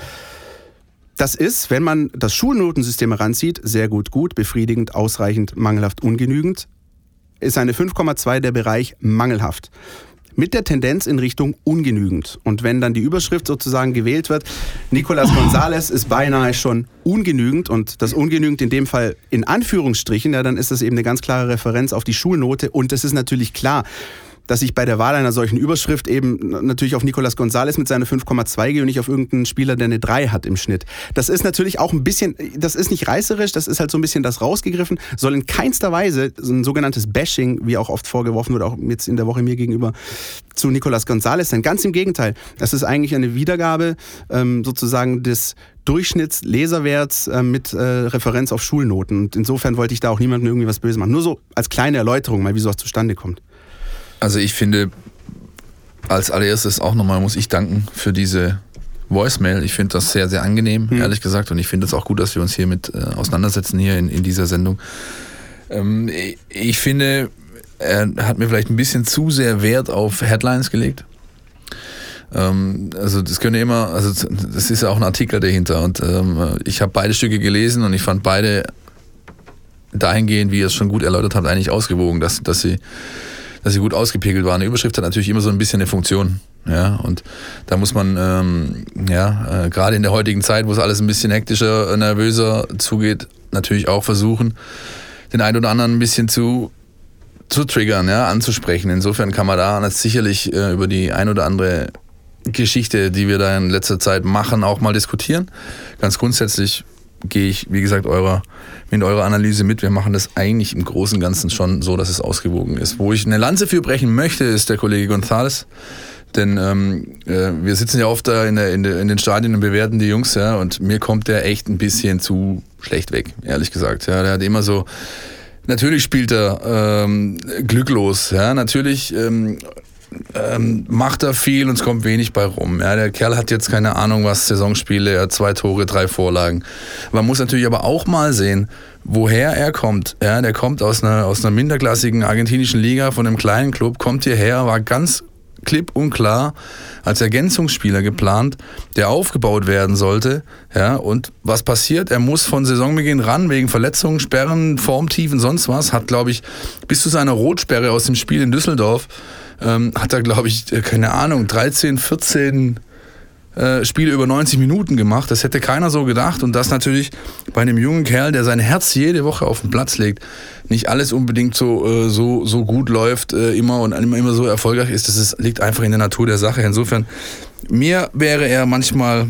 Das ist, wenn man das Schulnotensystem heranzieht, sehr gut, gut, befriedigend, ausreichend, mangelhaft, ungenügend. Ist eine 5,2 der Bereich mangelhaft. Mit der Tendenz in Richtung ungenügend. Und wenn dann die Überschrift sozusagen gewählt wird, Nicolas González ist beinahe schon ungenügend und das ungenügend in dem Fall in Anführungsstrichen, ja, dann ist das eben eine ganz klare Referenz auf die Schulnote. Und es ist natürlich klar, dass ich bei der Wahl einer solchen Überschrift eben natürlich auf Nicolas González mit seiner 5,2 gehe und nicht auf irgendeinen Spieler, der eine 3 hat im Schnitt. Das ist natürlich auch ein bisschen, das ist nicht reißerisch, das ist halt so ein bisschen das rausgegriffen, soll in keinster Weise ein sogenanntes Bashing, wie auch oft vorgeworfen wird, auch jetzt in der Woche mir gegenüber, zu Nicolas González sein. Ganz im Gegenteil. Das ist eigentlich eine Wiedergabe ähm, sozusagen des Durchschnittsleserwerts äh, mit äh, Referenz auf Schulnoten. Und insofern wollte ich da auch niemandem irgendwie was Böses machen. Nur so als kleine Erläuterung, mal wie sowas zustande kommt. Also ich finde, als allererstes auch nochmal muss ich danken für diese Voicemail. Ich finde das sehr, sehr angenehm, ehrlich gesagt. Und ich finde es auch gut, dass wir uns hier mit äh, auseinandersetzen hier in, in dieser Sendung. Ähm, ich, ich finde, er hat mir vielleicht ein bisschen zu sehr Wert auf Headlines gelegt. Ähm, also das könnte immer, also das ist ja auch ein Artikel dahinter. Und ähm, ich habe beide Stücke gelesen und ich fand beide dahingehend, wie ihr es schon gut erläutert habt, eigentlich ausgewogen, dass, dass sie dass sie gut ausgepegelt waren. Eine Überschrift hat natürlich immer so ein bisschen eine Funktion. Ja, und da muss man, ähm, ja, äh, gerade in der heutigen Zeit, wo es alles ein bisschen hektischer, äh, nervöser zugeht, natürlich auch versuchen, den einen oder anderen ein bisschen zu, zu triggern, ja, anzusprechen. Insofern kann man da sicherlich äh, über die ein oder andere Geschichte, die wir da in letzter Zeit machen, auch mal diskutieren. Ganz grundsätzlich gehe ich, wie gesagt, eurer, mit eurer Analyse mit. Wir machen das eigentlich im Großen und Ganzen schon so, dass es ausgewogen ist. Wo ich eine Lanze für brechen möchte, ist der Kollege González. Denn ähm, äh, wir sitzen ja oft da in, der, in, der, in den Stadien und bewerten die Jungs, ja, und mir kommt der echt ein bisschen zu schlecht weg, ehrlich gesagt. Ja, der hat immer so, natürlich spielt er ähm, glücklos, ja, natürlich ähm, ähm, macht er viel und es kommt wenig bei rum. Ja, der Kerl hat jetzt keine Ahnung, was Saisonspiele, er hat zwei Tore, drei Vorlagen. Man muss natürlich aber auch mal sehen, woher er kommt. Ja, der kommt aus einer, aus einer minderklassigen argentinischen Liga von einem kleinen Club, kommt hierher, war ganz klipp und klar als Ergänzungsspieler geplant, der aufgebaut werden sollte. Ja, und was passiert? Er muss von Saisonbeginn ran, wegen Verletzungen, Sperren, Formtiefen, sonst was. Hat, glaube ich, bis zu seiner Rotsperre aus dem Spiel in Düsseldorf, ähm, hat er, glaube ich, äh, keine Ahnung, 13, 14 äh, Spiele über 90 Minuten gemacht. Das hätte keiner so gedacht. Und das natürlich bei einem jungen Kerl, der sein Herz jede Woche auf den Platz legt, nicht alles unbedingt so, äh, so, so gut läuft äh, immer und immer, immer so erfolgreich ist. Das ist, liegt einfach in der Natur der Sache. Insofern, mir wäre er manchmal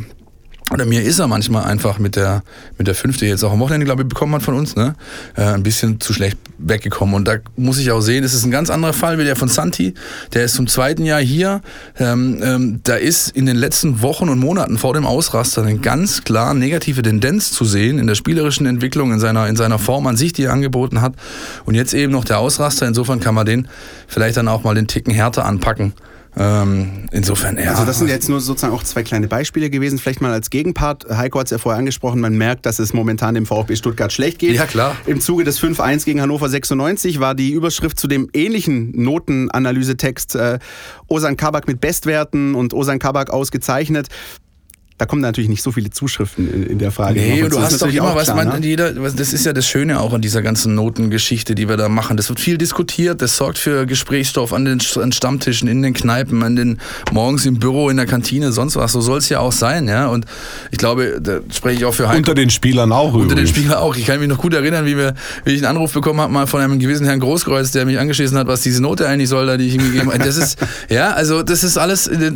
oder mir ist er manchmal einfach mit der, mit der fünfte jetzt auch am Wochenende, glaube ich, bekommen hat von uns, ne? Äh, ein bisschen zu schlecht weggekommen. Und da muss ich auch sehen, das ist ein ganz anderer Fall wie der von Santi. Der ist zum zweiten Jahr hier. Ähm, ähm, da ist in den letzten Wochen und Monaten vor dem Ausraster eine ganz klar negative Tendenz zu sehen in der spielerischen Entwicklung, in seiner, in seiner Form an sich, die er angeboten hat. Und jetzt eben noch der Ausraster. Insofern kann man den vielleicht dann auch mal den Ticken härter anpacken. Ähm, insofern, ja. Also das sind jetzt nur sozusagen auch zwei kleine Beispiele gewesen. Vielleicht mal als Gegenpart. Heiko hat es ja vorher angesprochen, man merkt, dass es momentan dem VfB Stuttgart schlecht geht. Ja, klar. Im Zuge des 5-1 gegen Hannover 96 war die Überschrift zu dem ähnlichen Notenanalysetext äh, Osan Kabak mit Bestwerten und Osan Kabak ausgezeichnet. Da kommen natürlich nicht so viele Zuschriften in, in der Frage. Nee, und du dazu. Das ist hast doch immer, was klar, man, ne? jeder, was- das ist ja das Schöne auch an dieser ganzen Notengeschichte, die wir da machen. Das wird viel diskutiert, das sorgt für Gesprächsstoff an den an Stammtischen, in den Kneipen, an den morgens im Büro, in der Kantine, sonst was. So soll es ja auch sein, ja. Und ich glaube, da spreche ich auch für Heiko. Unter den Spielern auch Unter den übrigens. Spielern auch. Ich kann mich noch gut erinnern, wie, wir, wie ich einen Anruf bekommen habe, mal von einem gewissen Herrn Großkreuz, der mich angeschissen hat, was diese Note eigentlich soll, da die ich ihm gegeben habe. Das ist, ja, also das ist alles, äh,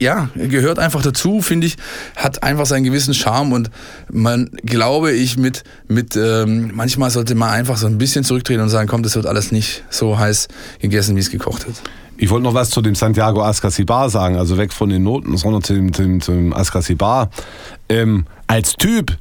ja, gehört einfach dazu, finde ich, hat einfach seinen gewissen Charme und man, glaube ich, mit, mit ähm, manchmal sollte man einfach so ein bisschen zurücktreten und sagen, komm, das wird alles nicht so heiß gegessen, wie es gekocht wird. Ich wollte noch was zu dem Santiago Ascasibar sagen, also weg von den Noten, sondern zu dem, zu dem, zu dem Ascasibar. Ähm, als Typ,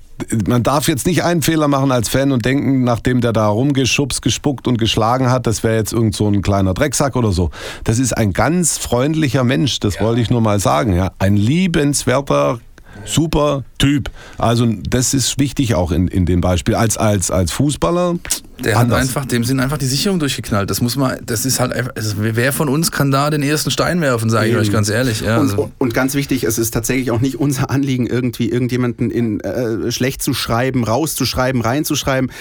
man darf jetzt nicht einen Fehler machen als Fan und denken, nachdem der da rumgeschubst, gespuckt und geschlagen hat, das wäre jetzt irgend so ein kleiner Drecksack oder so. Das ist ein ganz freundlicher Mensch, das wollte ich nur mal sagen. Ja. Ein liebenswerter, super Typ. Also das ist wichtig auch in, in dem Beispiel. Als, als, als Fußballer. Der hat einfach, dem sind einfach die Sicherung durchgeknallt. Das muss man, das ist halt einfach, also wer von uns kann da den ersten Stein werfen, sage ich Eben. euch ganz ehrlich. Ja, und, also. und ganz wichtig, es ist tatsächlich auch nicht unser Anliegen, irgendwie irgendjemanden in äh, schlecht zu schreiben, rauszuschreiben, reinzuschreiben.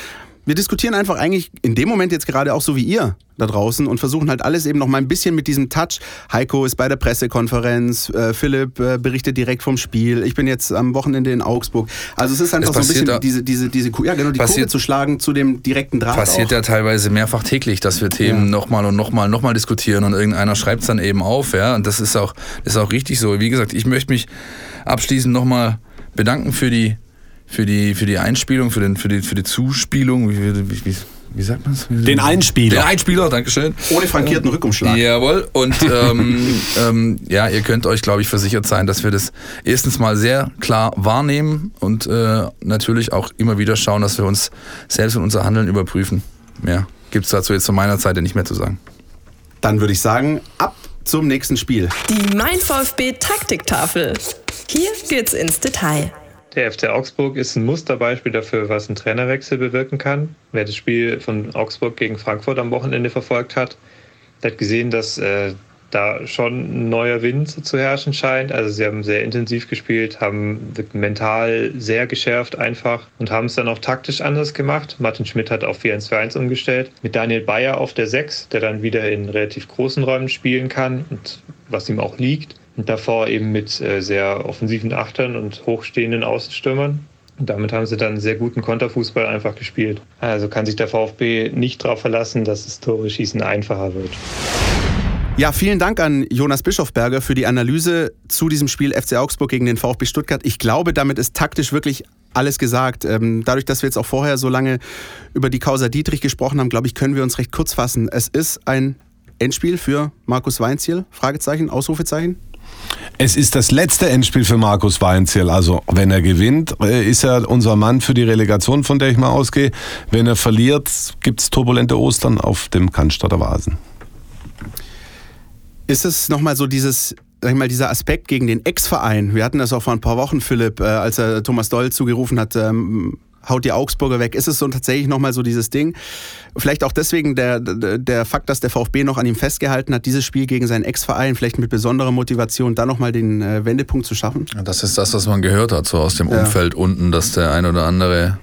Wir diskutieren einfach eigentlich in dem Moment jetzt gerade auch so wie ihr da draußen und versuchen halt alles eben noch mal ein bisschen mit diesem Touch. Heiko ist bei der Pressekonferenz, äh, Philipp äh, berichtet direkt vom Spiel. Ich bin jetzt am Wochenende in Augsburg. Also es ist einfach Es so ein bisschen diese, diese, diese, ja genau, die Kurve Passiert- zu schlagen zu dem direkten Draht passiert auch. ja teilweise mehrfach täglich, dass wir Themen Ja. nochmal und nochmal nochmal diskutieren und irgendeiner schreibt es dann eben auf, ja. Und das ist auch, das ist auch richtig so. Wie gesagt, ich möchte mich abschließend nochmal bedanken für die, für die, für die Einspielung, für, den, für, die, für die Zuspielung. Wie, wie, wie, wie sagt man es? Den Einspieler. Den Einspieler, Dankeschön. Ohne frankierten Rückumschlag. Jawohl. Und ähm, ähm, ja, ihr könnt euch, glaube ich, versichert sein, dass wir das erstens mal sehr klar wahrnehmen und äh, natürlich auch immer wieder schauen, dass wir uns selbst und unser Handeln überprüfen. Mehr gibt es dazu jetzt zu meiner Seite nicht mehr zu sagen. Dann würde ich sagen, ab zum nächsten Spiel. Die Mein VfB Taktiktafel. Hier geht's ins Detail. Der FC Augsburg ist ein Musterbeispiel dafür, was ein Trainerwechsel bewirken kann. Wer das Spiel von Augsburg gegen Frankfurt am Wochenende verfolgt hat, der hat gesehen, dass äh, da schon ein neuer Wind zu herrschen scheint. Also sie haben sehr intensiv gespielt, haben mental sehr geschärft einfach und haben es dann auch taktisch anders gemacht. Martin Schmidt hat auf 4-1-2-1 umgestellt. Mit Daniel Bayer auf der 6, der dann wieder in relativ großen Räumen spielen kann und was ihm auch liegt. Und davor eben mit äh, sehr offensiven Achtern und hochstehenden Außenstürmern. Und damit haben sie dann sehr guten Konterfußball einfach gespielt. Also kann sich der VfB nicht darauf verlassen, dass das Tore schießen einfacher wird. Ja, vielen Dank an Jonas Bischofberger für die Analyse zu diesem Spiel FC Augsburg gegen den VfB Stuttgart. Ich glaube, damit ist taktisch wirklich alles gesagt. Ähm, dadurch, dass wir jetzt auch vorher so lange über die Causa Dietrich gesprochen haben, glaube ich, können wir uns recht kurz fassen. Es ist ein Endspiel für Markus Weinziel? Fragezeichen, Ausrufezeichen? Es ist das letzte Endspiel für Markus Weinziel. Also, wenn er gewinnt, äh, ist er unser Mann für die Relegation, von der ich mal ausgehe. Wenn er verliert, gibt es turbulente Ostern auf dem Cannstatter Vasen. Ist es nochmal so dieses, sag ich mal, dieser Aspekt gegen den Ex-Verein? Wir hatten das auch vor ein paar Wochen, Philipp, äh, als er Thomas Doll zugerufen hat, ähm, haut die Augsburger weg. Ist es so tatsächlich nochmal so dieses Ding? Vielleicht auch deswegen der, der, der Fakt, dass der VfB noch an ihm festgehalten hat, dieses Spiel gegen seinen Ex-Verein, vielleicht mit besonderer Motivation, da nochmal den äh, Wendepunkt zu schaffen? Das ist das, was man gehört hat, so aus dem Ja. Umfeld unten, dass der ein oder andere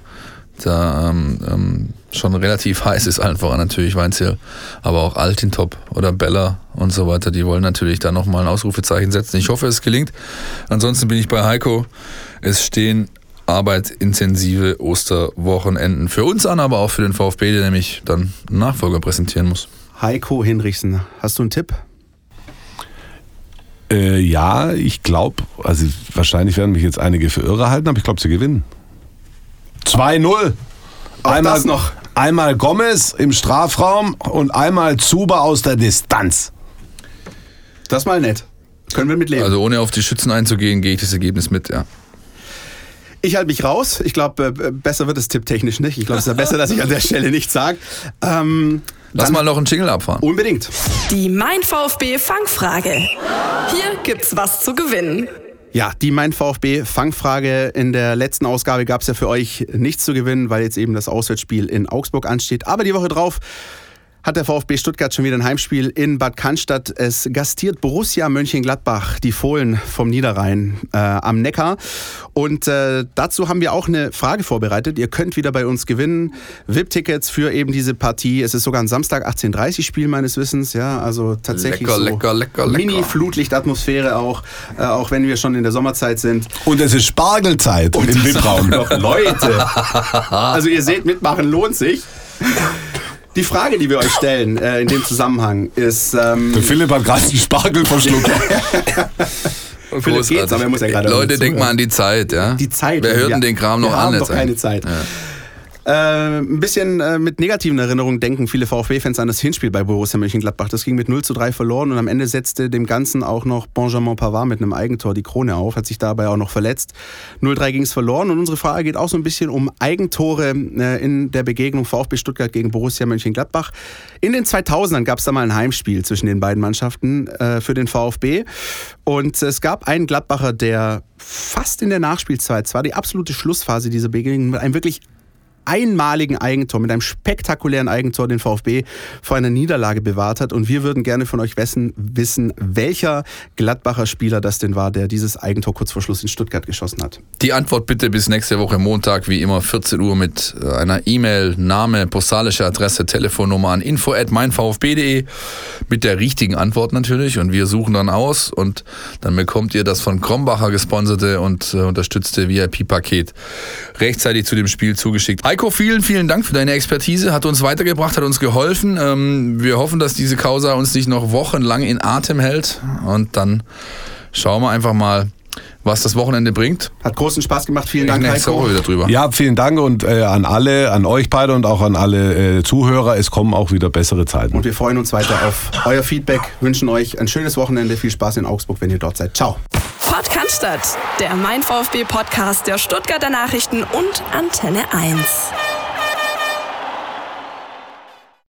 da ähm, ähm, schon relativ heiß ist, allen voran natürlich Weinziel, aber auch Altintop oder Bella und so weiter, die wollen natürlich da nochmal ein Ausrufezeichen setzen. Ich hoffe, es gelingt. Ansonsten bin ich bei Heiko. Es stehen arbeitsintensive Osterwochenenden für uns an, aber auch für den VfB, der nämlich dann einen Nachfolger präsentieren muss. Heiko Hinrichsen, hast du einen Tipp? Äh, ja, ich glaube, also wahrscheinlich werden mich jetzt einige für irre halten, aber ich glaube, sie gewinnen. 2-0. Auch das noch. Einmal Gomez im Strafraum und einmal Zuber aus der Distanz. Das ist mal nett. Können wir mitleben. Also ohne auf die Schützen einzugehen, gehe ich das Ergebnis mit, ja. Ich halte mich raus. Ich glaube, äh, besser wird es tipptechnisch nicht. Ich glaube, es ist ja besser, dass ich an der Stelle nichts sage. Ähm, Lass mal noch einen Jingle abfahren. Unbedingt. Die Mein VfB Fangfrage. Hier gibt's was zu gewinnen. Ja, die Mein VfB Fangfrage. In der letzten Ausgabe gab es ja für euch nichts zu gewinnen, weil jetzt eben das Auswärtsspiel in Augsburg ansteht. Aber die Woche drauf hat der VfB Stuttgart schon wieder ein Heimspiel in Bad Cannstatt. Es gastiert Borussia Mönchengladbach, die Fohlen vom Niederrhein äh, am Neckar. Und äh, dazu haben wir auch eine Frage vorbereitet. Ihr könnt wieder bei uns gewinnen. VIP-Tickets für eben diese Partie. Es ist sogar ein Samstag 18.30 Spiel meines Wissens. Ja, also tatsächlich Lecker, so lecker, lecker, lecker. Mini-Flutlichtatmosphäre auch, äh, auch wenn wir schon in der Sommerzeit sind. Und es ist Spargelzeit im VIP-Raum. Doch, Leute. Also ihr seht, mitmachen lohnt sich. Die Frage, die wir euch stellen äh, in dem Zusammenhang ist, ähm, Der Philipp hat gerade einen Spargel verschluckt. Philipp geht's, aber er muss ja gerade Leute, denkt mal an die Zeit, ja? die Zeit. Wer hört Wir- denn den Kram noch wir an? haben doch keine? Zeit. Ja. Äh, ein bisschen äh, mit negativen Erinnerungen denken viele VfB-Fans an das Hinspiel bei Borussia Mönchengladbach. Das ging mit 0 zu 3 verloren und am Ende setzte dem Ganzen auch noch Benjamin Pavard mit einem Eigentor die Krone auf, hat sich dabei auch noch verletzt. 0-3 ging es verloren und unsere Frage geht auch so ein bisschen um Eigentore äh, in der Begegnung VfB Stuttgart gegen Borussia Mönchengladbach. In den 2000ern gab es da mal ein Heimspiel zwischen den beiden Mannschaften äh, für den VfB und es gab einen Gladbacher, der fast in der Nachspielzeit, zwar die absolute Schlussphase dieser Begegnung, mit einem wirklich einmaligen Eigentor, mit einem spektakulären Eigentor den VfB vor einer Niederlage bewahrt hat. Und wir würden gerne von euch wissen, welcher Gladbacher Spieler das denn war, der dieses Eigentor kurz vor Schluss in Stuttgart geschossen hat. Die Antwort bitte bis nächste Woche Montag, wie immer 14 Uhr mit äh, einer E-Mail, Name, postalische Adresse, Telefonnummer an info at meinvfb.de mit der richtigen Antwort natürlich und wir suchen dann aus und dann bekommt ihr das von Krombacher gesponserte und äh, unterstützte VIP-Paket rechtzeitig zu dem Spiel zugeschickt. Heiko, vielen, vielen Dank für deine Expertise, hat uns weitergebracht, hat uns geholfen. Ähm, wir hoffen, dass diese Causa uns nicht noch wochenlang in Atem hält und dann schauen wir einfach mal, was das Wochenende bringt. Hat großen Spaß gemacht. Vielen Dank, Heiko. Woche wieder drüber. Ja, vielen Dank und äh, an alle, an euch beide und auch an alle äh, Zuhörer. Es kommen auch wieder bessere Zeiten. Und wir freuen uns weiter auf euer Feedback, wünschen euch ein schönes Wochenende, viel Spaß in Augsburg, wenn ihr dort seid. Ciao. Fort Cannstatt, der Mein VfB Podcast der Stuttgarter Nachrichten und Antenne 1.